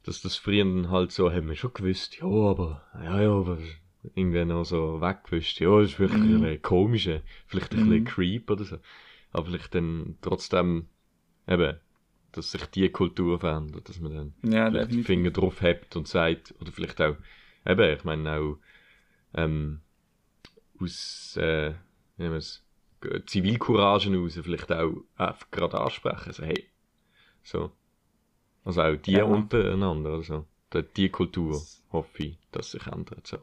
dass das früher halt so, haben wir schon gewusst, ja, aber, ja, ja, aber irgendwie noch so weggewischt, ja, das ist wirklich Mhm. ein bisschen komisch, äh, vielleicht ein Mhm. bisschen creep oder so. Aber vielleicht dann trotzdem, eben, dass sich die Kultur verändert, dass man dann Ja, vielleicht den. Finger drauf hebt und sagt, oder vielleicht auch, eben, ich meine auch, ähm, aus, äh, es, Zivilcourage raus vielleicht auch einfach gerade ansprechen, so, hey, so. Also auch die Ja. untereinander, oder so. Die, die Kultur, hoffe ich, dass sich ändert, so.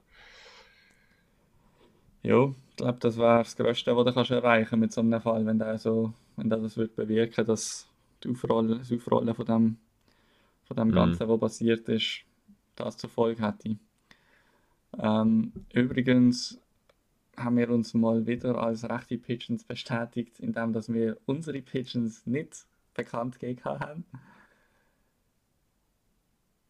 Ja, ich glaube, das wäre das Größte, was du kannst erreichen mit so einem Fall, wenn der so, wenn der das wird bewirken, dass die Aufrollen, das Aufrollen von dem, von dem Mhm. Ganzen, was passiert ist, das zur Folge hätte. Ähm, übrigens haben wir uns mal wieder als rechte Pigeons bestätigt, indem dass wir unsere Pigeons nicht bekannt gegeben haben.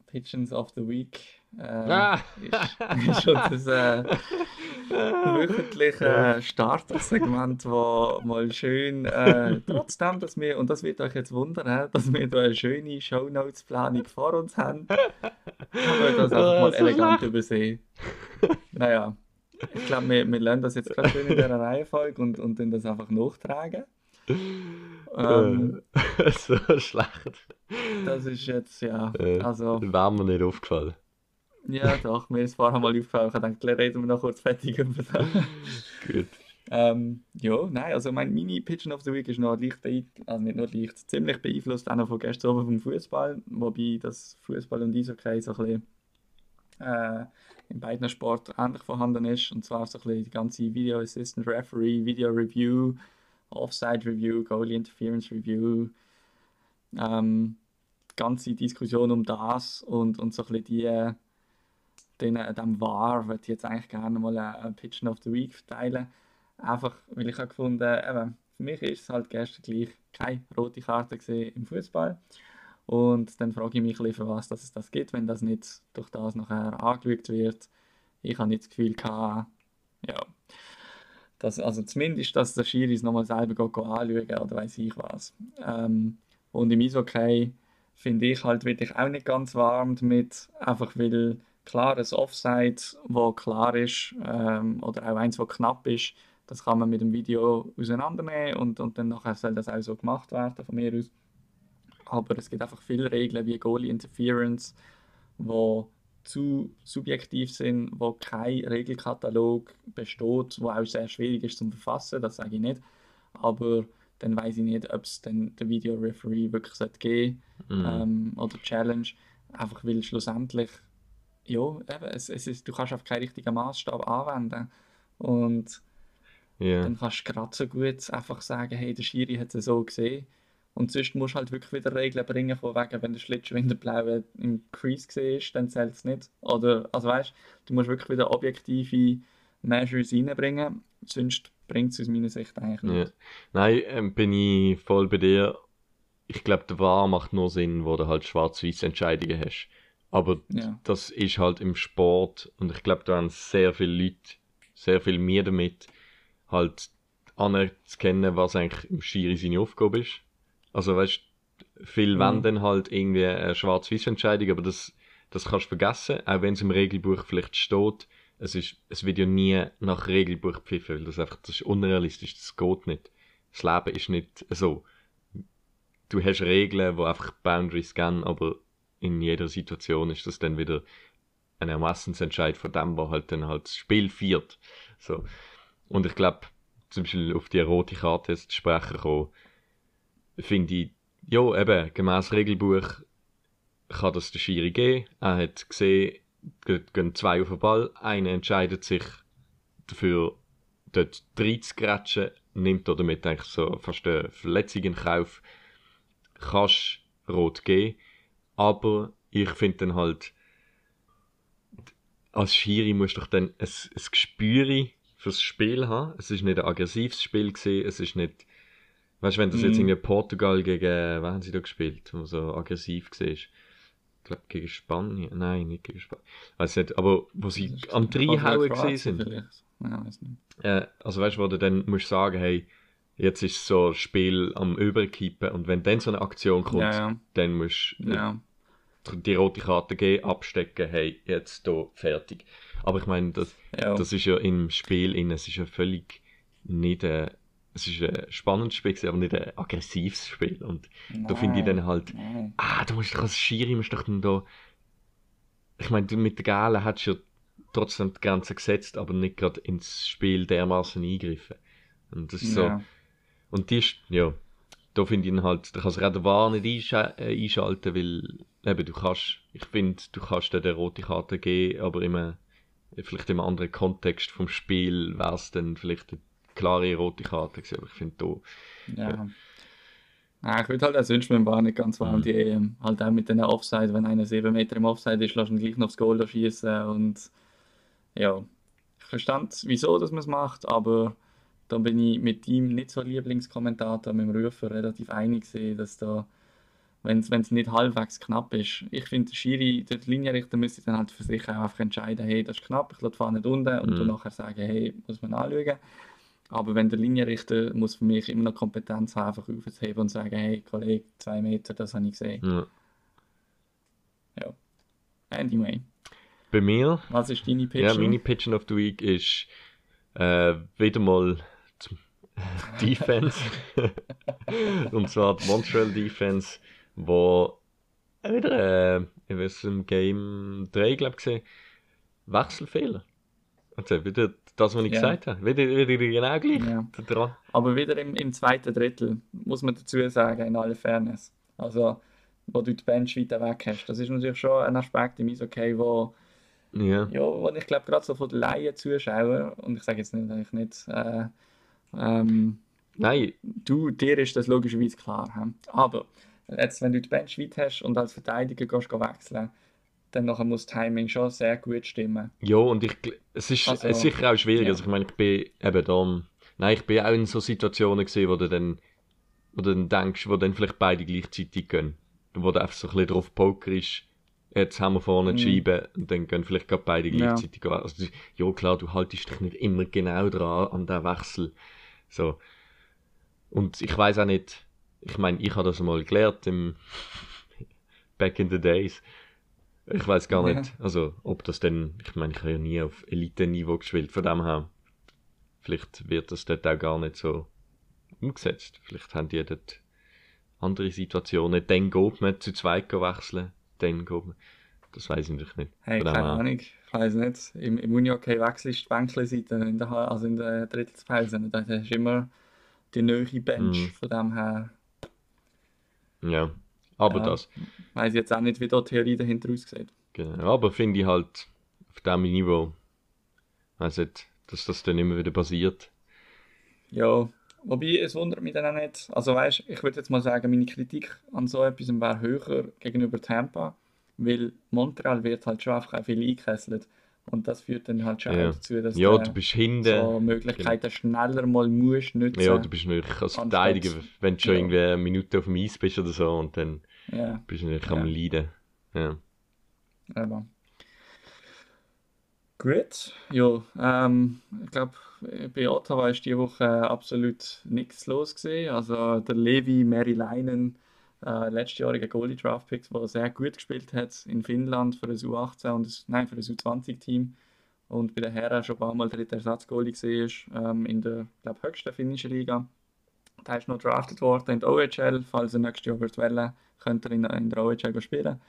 Pigeons of the Week äh, Ah! ist, ist unser äh, <laughs> wöchentliche Startersegment, wo mal schön, äh, trotzdem, dass wir, und das wird euch jetzt wundern, dass wir da eine schöne Shownotes-Planung vor uns haben, haben wir das einfach mal elegant übersehen. Naja, ich glaube, wir, wir lernen das jetzt gerade schön in dieser Reihenfolge und, und dann das einfach nachtragen. Ähm, Äh, <laughs> so schlecht. das ist jetzt, ja, Äh, also, Wäre mir nicht aufgefallen. Ja doch, mir ist vorher mal aufgefallen, ich dachte, reden wir noch kurz fertig über das. <laughs> Gut. Ähm, ja, nein, also mein Mini Pigeon of the Week ist noch leicht, also nicht nur leicht, ziemlich beeinflusst auch noch von gestern Abend vom Fußball, wobei das Fußball und Eishockey so ein bisschen äh, in beiden Sporten ähnlich vorhanden ist, und zwar so ein bisschen die ganze Video Assistant Referee, Video Review, Offside Review, Goalie Interference Review, ähm, die ganze Diskussion um das und, und so ein bisschen die, äh, den, äh, dem VAR würde ich jetzt eigentlich gerne mal einen einen Pigeon of the Week verteilen. Einfach, weil ich habe gefunden, eben, für mich ist es halt gestern gleich keine rote Karte im Fußball. Und dann frage ich mich ein für was dass es das gibt, wenn das nicht durch das nachher angeschaut wird. Ich habe nicht das Gefühl gehabt, ja, dass, also zumindest, dass der Schiri es nochmal selber geht, geht anschauen oder weiß ich was. Ähm, und im Eishockey finde ich halt wirklich auch nicht ganz warm damit, einfach weil klar ein Offside, wo klar ist, ähm, oder auch eins, wo knapp ist, das kann man mit dem Video auseinandernehmen und, und dann nachher soll das auch so gemacht werden von mir aus. Aber es gibt einfach viele Regeln wie Goalie Interference, wo zu subjektiv sind, wo kein Regelkatalog besteht, wo auch sehr schwierig ist zum Verfassen, das sage ich nicht. Aber dann weiß ich nicht, ob es dann den Video Referee wirklich sollte geben Mhm. ähm, oder Challenge, einfach weil schlussendlich ja, eben, es, es ist, du kannst auf keinen richtigen Maßstab anwenden und Ja. dann kannst du gerade so gut einfach sagen, hey, der Schiri hat es so gesehen. Und sonst musst du halt wirklich wieder Regeln bringen, von wegen, wenn der Schlittschuh blauen im Crease gesehen ist, dann zählt es nicht. Oder, also weißt du, musst wirklich wieder objektive Measures reinbringen, sonst bringt es aus meiner Sicht eigentlich Ja. nicht. Nein, ähm, bin ich voll bei dir. Ich glaube, der VAR macht nur Sinn, wo du halt schwarz-weiß Entscheidungen hast. Aber Ja. das ist halt im Sport und ich glaube, da haben sehr viele Leute sehr viel mehr damit, halt anzukennen, was eigentlich im Schiri seine Aufgabe ist. Also weißt viel Mhm. wollen dann halt irgendwie eine schwarz-weiß Entscheidung, aber das, das kannst du vergessen, auch wenn es im Regelbuch vielleicht steht. Es, ist, es wird ja nie nach Regelbuch pfiffen, weil das einfach das ist unrealistisch, das geht nicht. Das Leben ist nicht so. Du hast Regeln, die einfach Boundaries geben, aber in jeder Situation ist das dann wieder ein Ermessensentscheid von dem, was halt dann halt das Spiel führt. So. Und ich glaube, zum Beispiel auf die rote Karte jetzt zu sprechen kommen, finde ich, ja, eben, gemäß Regelbuch kann das der Schiri geben. Er hat gesehen, ge- gehen zwei auf den Ball, einer entscheidet sich dafür, dort reinzugrätschen, nimmt damit eigentlich so fast eine Verletzung in Kauf. Kannst rot geben, aber ich finde dann halt, als Schiri musst du doch dann ein, ein Gespür fürs Spiel haben. Es ist nicht ein aggressives Spiel gewesen, es ist nicht, weißt du, wenn das jetzt Mhm. irgendwie Portugal gegen, wer haben sie da gespielt, wo so aggressiv war? Ich glaube gegen Spanien, nein, nicht gegen Spanien, weiß nicht, aber wo sie am Dreihauen gesehen sind. Ja, weiß nicht. Äh, also weißt du, wo du dann musst sagen, hey, jetzt ist so das Spiel am Überkippen und wenn dann so eine Aktion kommt, Ja, ja. dann musst du Ja. die rote Karte geben, abstecken, hey, jetzt hier fertig. Aber ich meine, das, das ist ja im Spiel, in, es ist ja völlig nicht ein, es ist ein spannendes Spiel, aber nicht ein aggressives Spiel. Und da finde ich dann halt, Nein. ah, du musst doch als Schiri, musst doch dann da, ich meine, du mit der Gale hättest du ja trotzdem die Grenze gesetzt, aber nicht gerade ins Spiel dermaßen eingegriffen. Und das ist so. Und die ist, ja, da finde ich ihn halt, da kannst du den VAR nicht einscha äh, einschalten, weil, eben, du kannst, ich finde, du kannst dir eine rote Karte geben, aber immer, vielleicht im anderen Kontext vom Spiel wäre es dann vielleicht eine klare rote Karte gewesen, aber ich finde da, Ja. Ja, ich würde halt mit dem Bar nicht ganz warm Mhm. die EM. Halt auch mit den Offside, wenn einer 7 Meter im Offside ist, lass ihn gleich noch aufs Goal schießen und ja, ich verstand, wieso dass man es macht, aber da bin ich mit ihm nicht so Lieblingskommentator, mit dem Rufer relativ einig gewesen, dass da, wenn es nicht halbwegs knapp ist, ich finde, der Schiri, der Linienrichter müsste dann halt für sich auch einfach entscheiden, hey, das ist knapp, ich lasse die Fahne nicht unten und Mhm. dann nachher sagen, hey, muss man anschauen. Aber wenn der Linienrichter muss für mich immer noch Kompetenz haben, einfach aufzuheben und sagen, hey, Kollege, zwei Meter, das habe ich gesehen. ja. Anyway, Bei mir, was ist deine Pitch? ja, meine Pitching of the Week ist äh, wieder mal Defense. <laughs> Und zwar die Montreal Defense, wo wieder, äh, ich weiß im Game 3, glaube ich, gesehen, Wechselfehler. Also wieder das, was ich Ja. gesagt habe. Wieder, wieder genau gleich Ja. dran. Aber wieder im, im zweiten Drittel, muss man dazu sagen, in aller Fairness. Also, wo du die Bench weiter weg hast. Das ist natürlich schon ein Aspekt im Eishockey, wo, Ja. ja, wo ich glaube, gerade so von den Laien-Zuschauern, und ich sage jetzt nicht, eigentlich nicht, äh, ähm, Nein, du, dir ist das logischerweise klar. hä? Aber jetzt, wenn du die Bench weit hast und als Verteidiger gehst, gehst wechseln, dann nachher muss das Timing schon sehr gut stimmen. Ja, und ich, es ist Also, es ist sicher auch schwierig. ja. Also ich meine, ich bin eben da, nein, ich bin auch in so Situationen gesehen, wo du dann, wo du dann denkst, wo dann vielleicht beide gleichzeitig gehen. Wo du einfach so ein bisschen drauf pokerst, jetzt haben wir vorne die Mhm. Scheibe und dann gehen vielleicht gerade beide Ja. gleichzeitig. gehen. Also, ja klar, du haltest dich nicht immer genau dran an den Wechsel. So. Und ich weiß auch nicht, ich meine, ich habe das mal gelernt im <laughs> Back in the Days. Ich weiß gar Ja. nicht, also ob das denn, ich meine, ich habe ja nie auf Elite-Niveau gespielt, von dem her, vielleicht wird das dort auch gar nicht so umgesetzt. Vielleicht haben die dort andere Situationen. Dann geht man zu zweit wechseln, dann geht man, das weiß ich natürlich nicht. Hey, Von keine Ahnung, ich weiß nicht. Im, im Unihockey wechselst du die Bänklerseite in der, also in der Drittelspause. Da hast du immer die neue Bench. Mhm. Von dem her Ja, aber Ja. das, weiß ich jetzt auch nicht, wie da die Theorie dahinter aussieht. genau. Aber finde ich halt auf diesem Niveau, also dass das dann immer wieder passiert. Ja, wobei es wundert mich dann auch nicht. Also weißt, ich würde jetzt mal sagen, meine Kritik an so etwas wäre höher gegenüber Tampa, weil Montreal wird halt schon einfach auch viel eingekesselt. Und das führt dann halt schon Ja. auch dazu, dass Ja, du bist hinten. so Möglichkeiten schneller mal musst nutzen. Ja, du bist natürlich als Verteidiger, wenn du schon Ja. irgendwie eine Minute auf dem Eis bist oder so und dann Ja, bist du natürlich Ja. am Leiden. Ja. aber. Gut, ja, ähm, ich glaube, bei Ottawa ist die Woche absolut nichts los gewesen. Also der Levi Meriläinen, äh, letztjähriger Goalie Draftpick, der sehr gut gespielt hat in Finnland für das U18 und das, nein, für das U20-Team und bei den Herren schon ein paar Mal dritter Ersatzgoalie war, ähm, in der, glaube höchsten finnischen Liga. Der ist noch drafted worden in der OHL, falls er nächstes Jahr wird wollen, könnte er in, in der OHL spielen.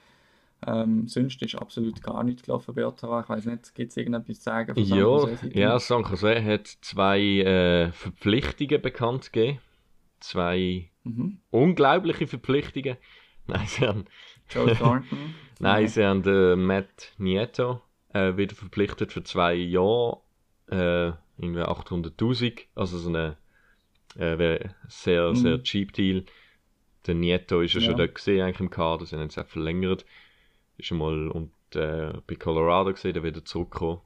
Ähm, sonst ist absolut gar nichts gelaufen bei Ottawa. Ich weiß nicht, gibt es irgendetwas zu sagen von Jose-Seite? ja, San Jose hat zwei äh, Verpflichtungen bekannt gegeben. Zwei Mhm. unglaubliche Verpflichtungen. <laughs> Nein, sie haben, Joe Thornton. <laughs> nein, sie haben äh, Matt Nieto äh, wieder verpflichtet für zwei Jahre. Äh, irgendwie 800.000. Also so eine äh, wär sehr, Mhm. sehr cheap Deal. Der Nieto ist ja, schon dort gesehen, eigentlich im Kader. Sie haben es auch verlängert. Ist schon mal, und äh, bei Colorado gesehen, der wieder zurückgekommen.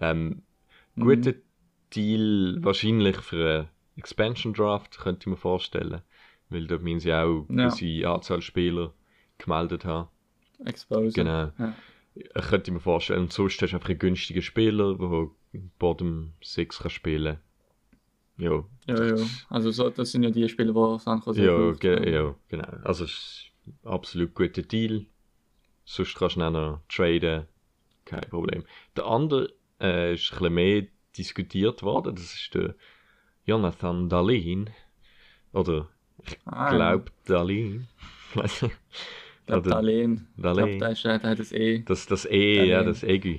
Ähm, Mhm. guter Deal wahrscheinlich für einen Expansion Draft, könnte ich mir vorstellen. Weil dort müssen sie auch eine Ja. gewisse Anzahl Spieler gemeldet haben. Exposure. Genau. Ja. Ich könnte mir vorstellen, und sonst hast du einfach einen günstigen Spieler, der Bottom 6 kann spielen Ja, Ja, ja. Also so, das sind ja die Spiele, die San Jose ja, ge ja, genau. Also es ist ein absolut guter Deal. Sonst kannst du auch noch traden. Kein Problem. Der andere äh, ist ein bisschen mehr diskutiert worden. Das ist der Jonathan Dahlin. Oder Ah. Weiss nicht. Ich glaube, Oder Darlene. Ich glaube, ist, der hat das E. Das, das E, ja, Dahlin. das Egü.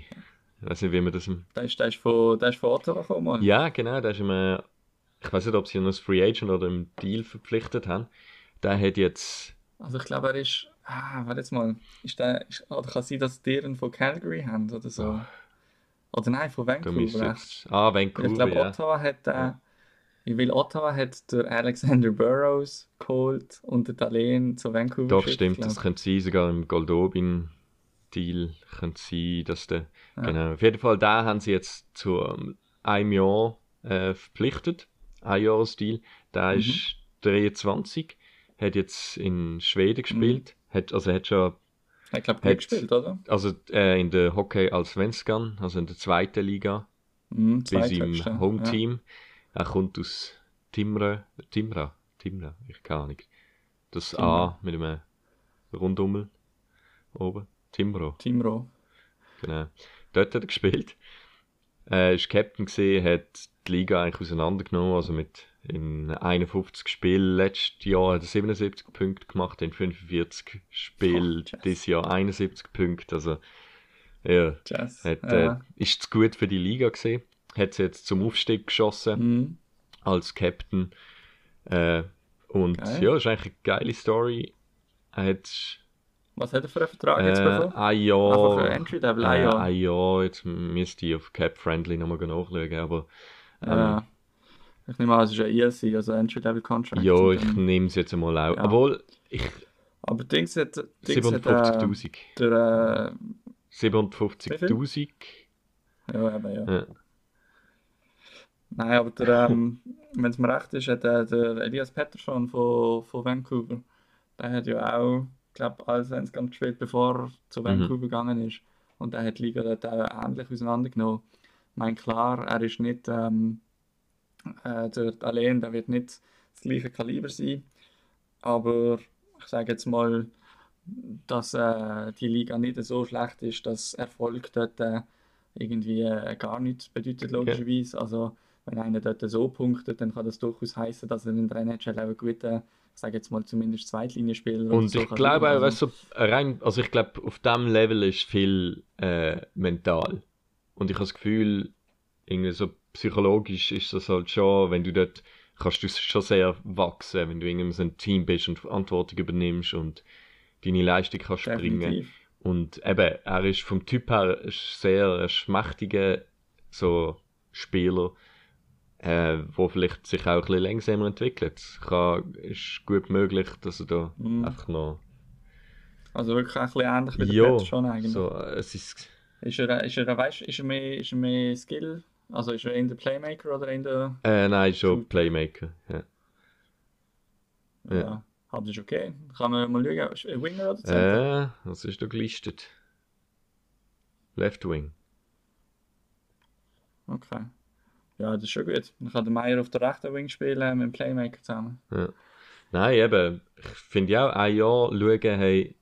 Ich weiß nicht, wie man das im Der ist, ist, von, ist von Ottawa gekommen. Ja, genau, der ist im, äh, ich weiß nicht, ob sie ihn als Free Agent oder im Deal verpflichtet haben. Der hat jetzt, Also ich glaube, er ist. Ah, warte jetzt mal. Ist der, ist, oder kann sein, dass die einen von Calgary haben oder so? Oder nein, von da Vancouver. jetzt, ah, Ich Vancouver, glaube, ja. Ottawa hat. Äh, ich will Ottawa hat der Alexander Burrows geholt und der Darlene zu Vancouver Doch, stimmt, glaub das könnte sein, sogar im Goldobin-Deal könnte sein, dass der, Ja. genau. Auf jeden Fall, da haben sie jetzt zu ähm, einem Jahr äh, verpflichtet, ein Jahresdeal. Der Mhm. ist 23, hat jetzt in Schweden gespielt, hat, also hat schon Ich glaube, Hat- gespielt, oder? also äh, in der Hockey als Svenskan, also in der zweiten Liga, Mhm, bei seinem Home-Team. Er kommt aus Timra, Timra, Timra, ich keine Ahnung. Das A mit einem Rundummel oben. Timro, Ja. Timro. genau. Dort hat er gespielt. Er ist Captain gesehen, hat die Liga eigentlich auseinandergenommen, also mit in 51 Spielen letztes Jahr hat er 77 Punkte gemacht, in 45 Spielen Oh, dieses Jahr 71 Punkte, also ja, Jazz. hat, ja. äh, ist zu gut für die Liga gesehen. Hat sie jetzt zum Aufstieg geschossen Mhm. als Captain. Äh, und Geil. ja, ist eigentlich eine geile Story. Er hat Was hat er für einen Vertrag äh, jetzt bekommen? ein Jahr. Einfach ein äh, Jahr. ein Jahr. Jetzt müsste ich auf Cap Friendly nochmal nachschauen. Aber Ja. Ich nehme an, es ist ein ELC, also Entry-Level-Contract. ja, Und ich dann- nehme es jetzt einmal auch. Ja. Obwohl, ich, Aber Dings hat, Dings hat äh, 57.000. der, 57.000. äh, ja, eben, ja. Ja. Nein, aber der, ähm, wenn es mir recht ist, hat äh, der Elias Pettersson von, von Vancouver, der hat ja auch, glaube als ganz gespielt, bevor er zu Vancouver gegangen ist. Und der hat die Liga dort auch ähnlich auseinandergenommen. Ich meine, klar, er ist nicht ähm, äh, der allein, der wird nicht das gleiche Kaliber sein. Aber ich sage jetzt mal, dass äh, die Liga nicht so schlecht ist, dass Erfolg dort äh, irgendwie äh, gar nichts bedeutet, logischerweise. Also, wenn einer dort so punktet, dann kann das durchaus heißen, dass er in der NHL auch einen guten, ich sage jetzt mal zumindest Zweitlinienspieler Und so ich glaube auch, weißt du, rein, also ich glaube, auf dem Level ist viel äh, mental. Und ich habe das Gefühl, irgendwie so psychologisch ist das halt schon, wenn du dort kannst du schon sehr wachsen, wenn du irgendwie so ein Team bist und Verantwortung übernimmst und deine Leistung kannst bringen. Definitiv. Und eben, er ist vom Typ her sehr schmächtiger so Spieler, äh, wo vielleicht sich auch ein bisschen langsamer entwickelt. Kann, ist gut möglich, dass er da Mhm. einfach noch. Also wirklich ein bisschen ähnlich wie der Ja, Pettersson eigentlich. so, äh, es ist. Ist er, ist er, weißt, ist er mehr, ist er mehr Skill? Also ist er in der Playmaker oder in der... Äh, nein, schon. Playmaker. Ja. Ja. Ja. Das ist okay. Kann man mal schauen. Ist er Winger oder Center? Äh, was ist da gelistet? Left Wing. Okay. Ja, das ist schon gut. Dann kann der Meier auf der rechten Wing spielen mit dem Playmaker zusammen. Ja. Nein, eben, ich finde ja auch ein Jahr schauen, hey,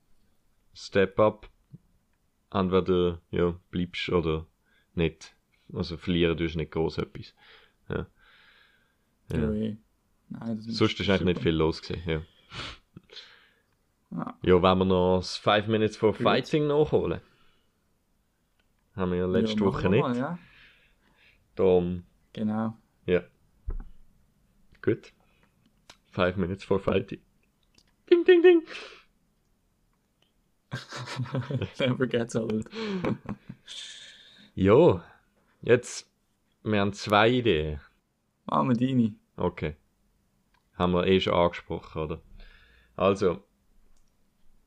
Step up, entweder ja, bleibst oder nicht. Also verlieren tust du nicht groß etwas. Ja. Ja. Ja. eh. Nein, das Sonst ist eigentlich nicht super. viel los gewesen, ja. Ja. Ja, wenn wir noch das 5 Minutes for Gut. Fighting nachholen. Haben wir ja letzte Ja, Woche machen wir nicht. Mal, ja. Darum, Genau. ja. Gut. 5 Minutes for Fighting. Ding, ding, ding. <laughs> Never gets old. Jo, jetzt, wir haben zwei Ideen. Ah, mit deine. Okay. Haben wir eh schon angesprochen, oder? Also,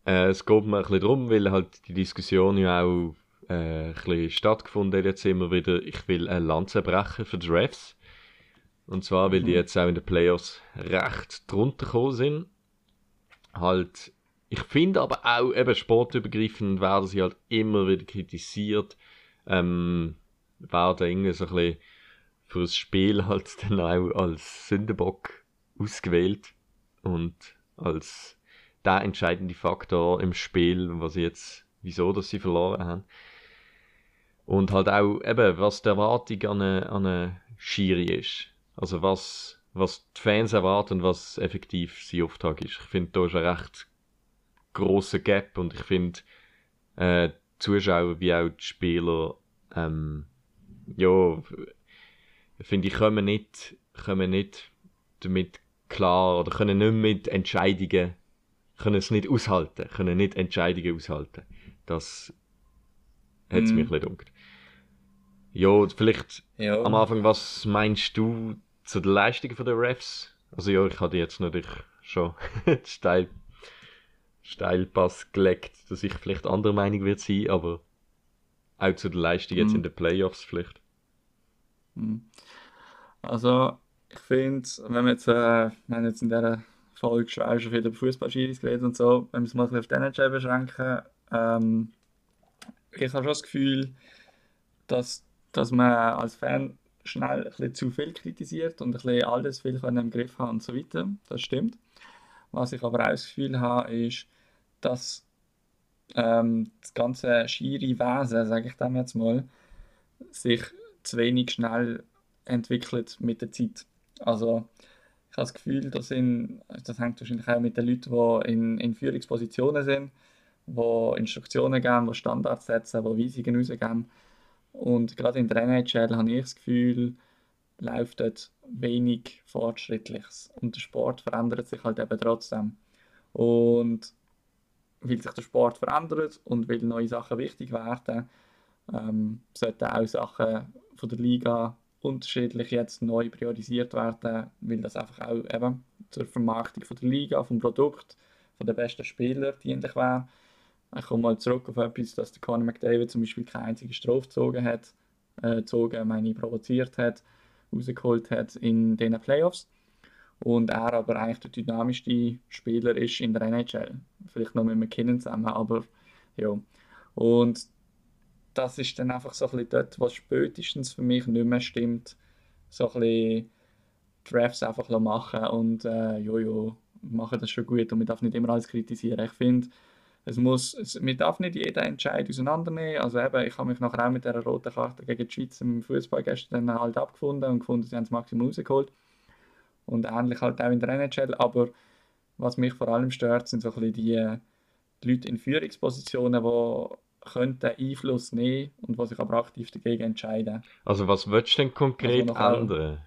Äh, es geht mir ein bisschen darum, weil halt die Diskussion ja auch äh, ein stattgefunden jetzt immer wieder. Ich will eine Lanze brechen für die Refs. Und zwar, weil die jetzt auch in den Playoffs recht drunter gekommen sind. Halt, ich finde aber auch, eben sportübergreifend werden sie halt immer wieder kritisiert. Ähm, werden irgendwie so ein bisschen für das Spiel <laughs> halt dann auch als Sündenbock ausgewählt. Und als der entscheidende Faktor im Spiel, was sie jetzt, wieso dass sie verloren haben. Und halt auch eben, was die Erwartung an eine, an eine Schiri ist. Also was, was die Fans erwarten und was effektiv sein Auftrag ist. Ich finde, da ist ein recht großer Gap und ich finde, äh, Zuschauer wie auch die Spieler, ähm, ja, finde ich, kommen nicht, kommen nicht damit klar oder können nicht mit Entscheidungen können es nicht aushalten, können nicht Entscheidungen aushalten. Das hat es mm. mich ein bisschen Ja, vielleicht ja. am Anfang, was meinst du zu den Leistungen der Refs? Also ja, ich hatte jetzt natürlich schon <laughs> steil, Steilpass gelegt, dass ich vielleicht anderer Meinung wird sein, aber auch zu den Leistungen mm. jetzt in den Playoffs vielleicht. Mm. Also ich finde, wenn wir jetzt, äh, wir haben jetzt in dieser Folge schon auch schon viel über Fußballschiris geredet und so, wenn wir es mal auf den NHL beschränken, ähm, ich habe schon das Gefühl, dass, dass man als Fan schnell ein bisschen zu viel kritisiert und ein bisschen alles viel im Griff haben und so weiter. Das stimmt. Was ich aber auch das Gefühl habe, ist, dass ähm, das ganze Schiri-Wesen, sage ich dem jetzt mal, sich zu wenig schnell entwickelt mit der Zeit. Also ich habe das Gefühl, das, sind, das hängt wahrscheinlich auch mit den Leuten, die in, in Führungspositionen sind, die Instruktionen geben, die Standards setzen, die Weisungen rausgeben. Und gerade in der NHL habe ich das Gefühl, läuft dort wenig Fortschrittliches. Und der Sport verändert sich halt eben trotzdem. Und weil sich der Sport verändert und weil neue Sachen wichtig werden, ähm, sollten auch Sachen von der Liga unterschiedlich jetzt neu priorisiert werden, weil das einfach auch eben zur Vermarktung von der Liga, vom Produkt, von den besten Spielern dienlich wäre. Ich komme mal zurück auf etwas, dass der Conor McDavid zum Beispiel keine einzige Strophe gezogen hat, äh, gezogen, meine provoziert hat, rausgeholt hat in diesen Playoffs. Und er aber eigentlich der dynamischste Spieler ist in der NHL. Vielleicht noch mit McKinnon zusammen, aber ja. Und das ist dann einfach so ein bisschen dort, was spätestens für mich nicht mehr stimmt. So ein bisschen Drafts einfach machen und äh, jojo, machen das schon gut und man darf nicht immer alles kritisieren. Ich finde, es muss, es, man darf nicht jeden Entscheid auseinandernehmen. Also eben, ich habe mich nachher auch mit der roten Karte gegen die Schweiz im Fußball gestern dann halt abgefunden und gefunden, sie haben das Maximum rausgeholt. Und ähnlich halt auch in der NHL. Aber was mich vor allem stört, sind so ein bisschen die, die Leute in Führungspositionen, die könnten Einfluss nehmen und was sich aber aktiv dagegen entscheiden. Also was würdest du denn konkret also ändern?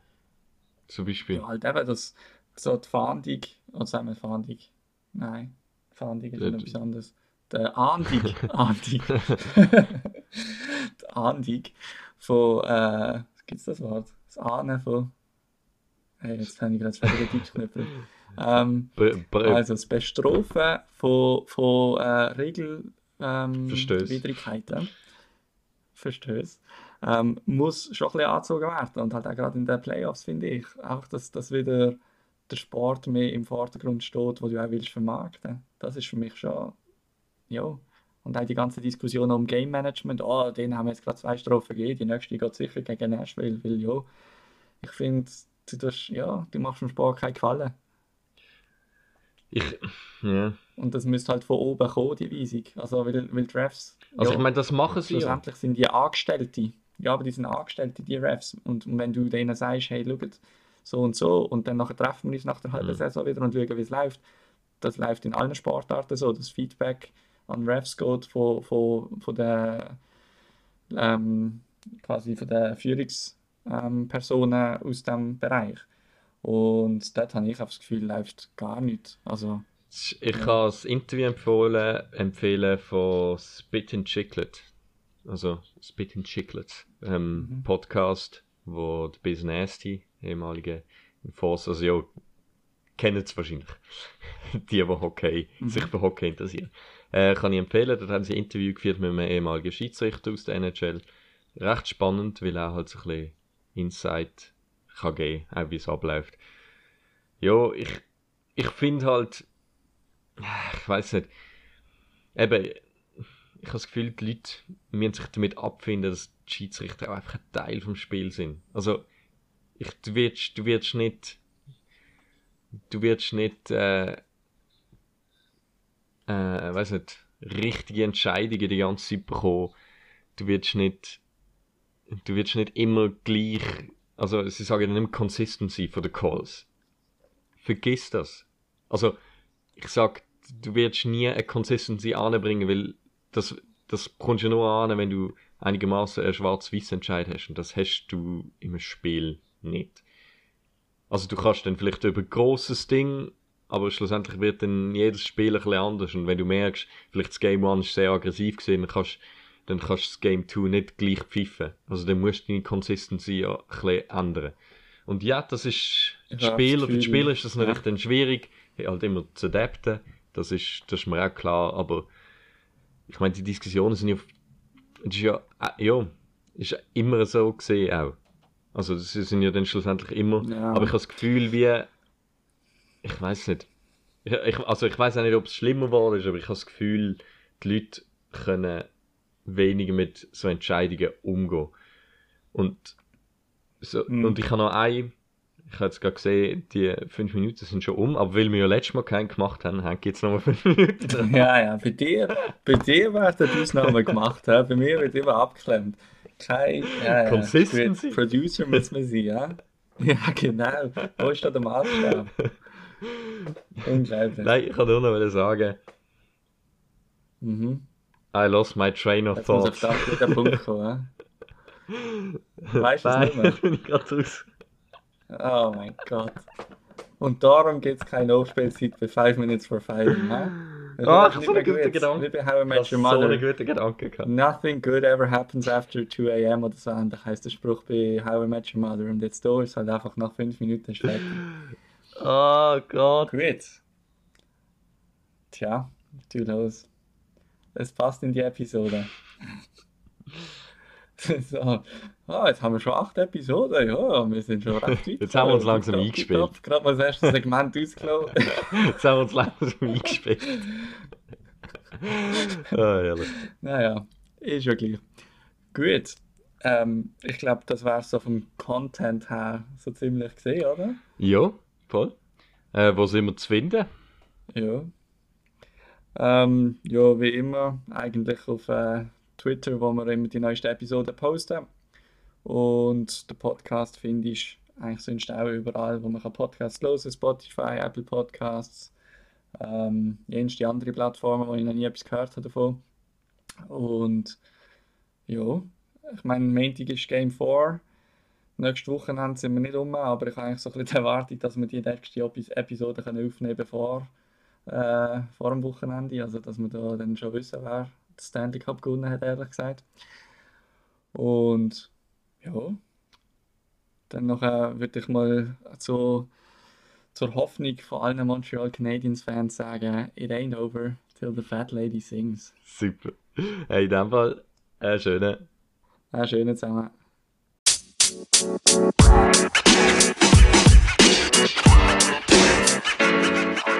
Zum Beispiel? Ja, halt eben, dass so die Fahndung, oder sagen wir Fahndung? Nein, Fahndung ist ja etwas anderes. Die Ahndung, Ahndung. die Ahndung von, äh, gibt es das Wort? Das Ahnen von, hey, jetzt habe ich gerade zwei Deutschknöpfe. <laughs> Ähm, also das Bestrafen von, von äh, Regel, ähm, Verstöße, ähm, muss schon ein bisschen angezogen werden. Und halt auch gerade in den Playoffs finde ich, auch dass, dass wieder der Sport mehr im Vordergrund steht, wo du auch willst vermarkten. Das ist für mich schon, ja. Und auch die ganze Diskussion um Game Management, oh, den haben wir jetzt gerade zwei Strophen gegeben, die nächste geht sicher gegen Nashville, weil ja, ich finde, du, ja, du machst dem Sport keinen Gefallen. Ich, ja. Und das müsste halt von oben kommen, die Weisung. Also, weil, weil die Refs. Also, ja, ich meine, das machen sie. Schlussendlich ja. sind die Angestellte. Ja, aber die sind Angestellte, die Refs. Und, und wenn du denen sagst, hey, schaut, so und so, und dann nachher treffen wir uns nach der halben mhm. Saison wieder und schauen, wie es läuft. Das läuft in allen Sportarten so. Das Feedback an Refs geht von, von, von der ähm, quasi von den Führungspersonen ähm, aus dem Bereich. Und dort habe ich das Gefühl, läuft gar nicht. Also, ich kann das Interview empfehlen, empfehlen von Spit and Chiclet. Also Spit and Chiclet ähm, mhm. Podcast, wo der Biz Nasty, ehemalige Enforcer, also ja, kennen es wahrscheinlich. <laughs> die, die Hockey, mhm. sich für Hockey interessieren. Äh, kann ich empfehlen, dort haben sie ein Interview geführt mit einem ehemaligen Schiedsrichter aus der NHL. Recht spannend, weil er halt so ein bisschen Insight kann geben, auch wie es abläuft. Ja, ich, ich finde halt, ich weiß nicht, eben, ich habe das Gefühl, die Leute müssen sich damit abfinden, dass die Schiedsrichter auch einfach ein Teil vom Spiel sind. Also, ich, du, wirst, du wirst nicht, du wirst nicht, äh, äh, weiß nicht, richtige Entscheidungen die ganze Zeit bekommen. Du wirst nicht, du wirst nicht immer gleich, also sie sagen nicht immer Consistency von den Calls. Vergiss das. Also, ich sag, du wirst nie eine Consistency anbringen, weil das, das kommst du nur an, wenn du einigermaßen einen schwarz-weiß Entscheid hast. Und das hast du im Spiel nicht. Also du kannst dann vielleicht über ein grosses Ding, aber schlussendlich wird dann jedes Spiel ein bisschen anders. Und wenn du merkst, vielleicht das Game 1 ist sehr aggressiv gewesen, dann kannst, dann kannst du das Game 2 nicht gleich pfeifen. Also dann musst du deine Consistency ja ein bisschen ändern. Und ja, das ist, die Spieler, für die Spieler ist das natürlich ja. dann schwierig, halt immer zu adapten. Das ist, das ist mir auch klar, aber ich meine, die Diskussionen sind ja, das ist ja, äh, ja, ist immer so gesehen auch. Also das sind ja dann schlussendlich immer, ja. aber ich habe das Gefühl, wie, ich weiß nicht, ich, ich, also ich weiß auch nicht, ob es schlimmer geworden ist, aber ich habe das Gefühl, die Leute können weniger mit so Entscheidungen umgehen. Und, so, mhm. und ich habe noch ein ich habe jetzt gerade gesehen, die fünf Minuten sind schon um, aber weil wir ja letztes Mal keinen gemacht haben, haben jetzt noch mal fünf Minuten. <laughs> ja, ja, bei dir, bei dir werden die Ausnahmen gemacht, he? bei mir wird immer abgeklemmt. Kein ja, Consistency. Ja, Producer muss man sein, ja? <laughs> Ja, genau. Wo ist da der Maßstab? <laughs> Unglaublich. Nein, ich kann nur noch sagen, mhm. I lost my train of Jetzt thought. Muss auf den Punkt <laughs> kommen, Weißt du es nicht mehr? bin ich gerade raus. Oh mein Gott. Und darum gibt es keine Aufspielzeit bei 5 Minutes for 5. Ah, ich habe so einen guten Gedanke. Wie bei How I Met Your Mother. so guten Gedanke gehabt. Nothing good ever happens after 2 am oder so ähnlich heisst der Spruch bei How I Met Your Mother. Und jetzt da ist halt einfach nach 5 Minuten fertig. <laughs> Oh Gott. Gut. Tja, du los. Es passt in die Episode. <laughs> so. Ah, jetzt haben wir schon acht Episoden. Ja, wir sind schon recht weit. Jetzt haben wir uns langsam top, eingespielt. Top. Gerade mal das erste Segment ausgelaufen. <laughs> jetzt haben wir uns langsam eingespielt. <laughs> ah, ehrlich. Naja, ist ja gleich. Gut. Ähm, ich glaube, das wäre so vom Content her so ziemlich gesehen, oder? Ja, voll. Äh, wo sind wir zu finden? Ja. Ähm, ja, wie immer, eigentlich auf äh, Twitter, wo wir immer die neuesten Episoden posten. Und der Podcast finde ich eigentlich sonst auch überall, wo man Podcasts hören kann. Spotify, Apple Podcasts, ähm, jenste andere Plattformen, wo ich noch nie etwas gehört habe davon. Und ja, ich meine, Montag ist Game 4. Nächste Woche sind wir nicht um, aber ich habe eigentlich so ein die Erwartung, dass wir die nächste Episode aufnehmen können bevor äh, vor dem Wochenende. Also, dass wir da dann schon wissen, wer den Stanley Cup gewonnen hat, ehrlich gesagt. Und ja. Dann nachher würde ich mal so zur Hoffnung von allen Montreal Canadiens Fans sagen, it ain't over till the fat lady sings. Super. Hey, in dem Fall, äh, einen schönen. Einen äh, schönen zusammen. You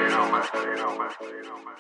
know, man. You know, man. You know, man.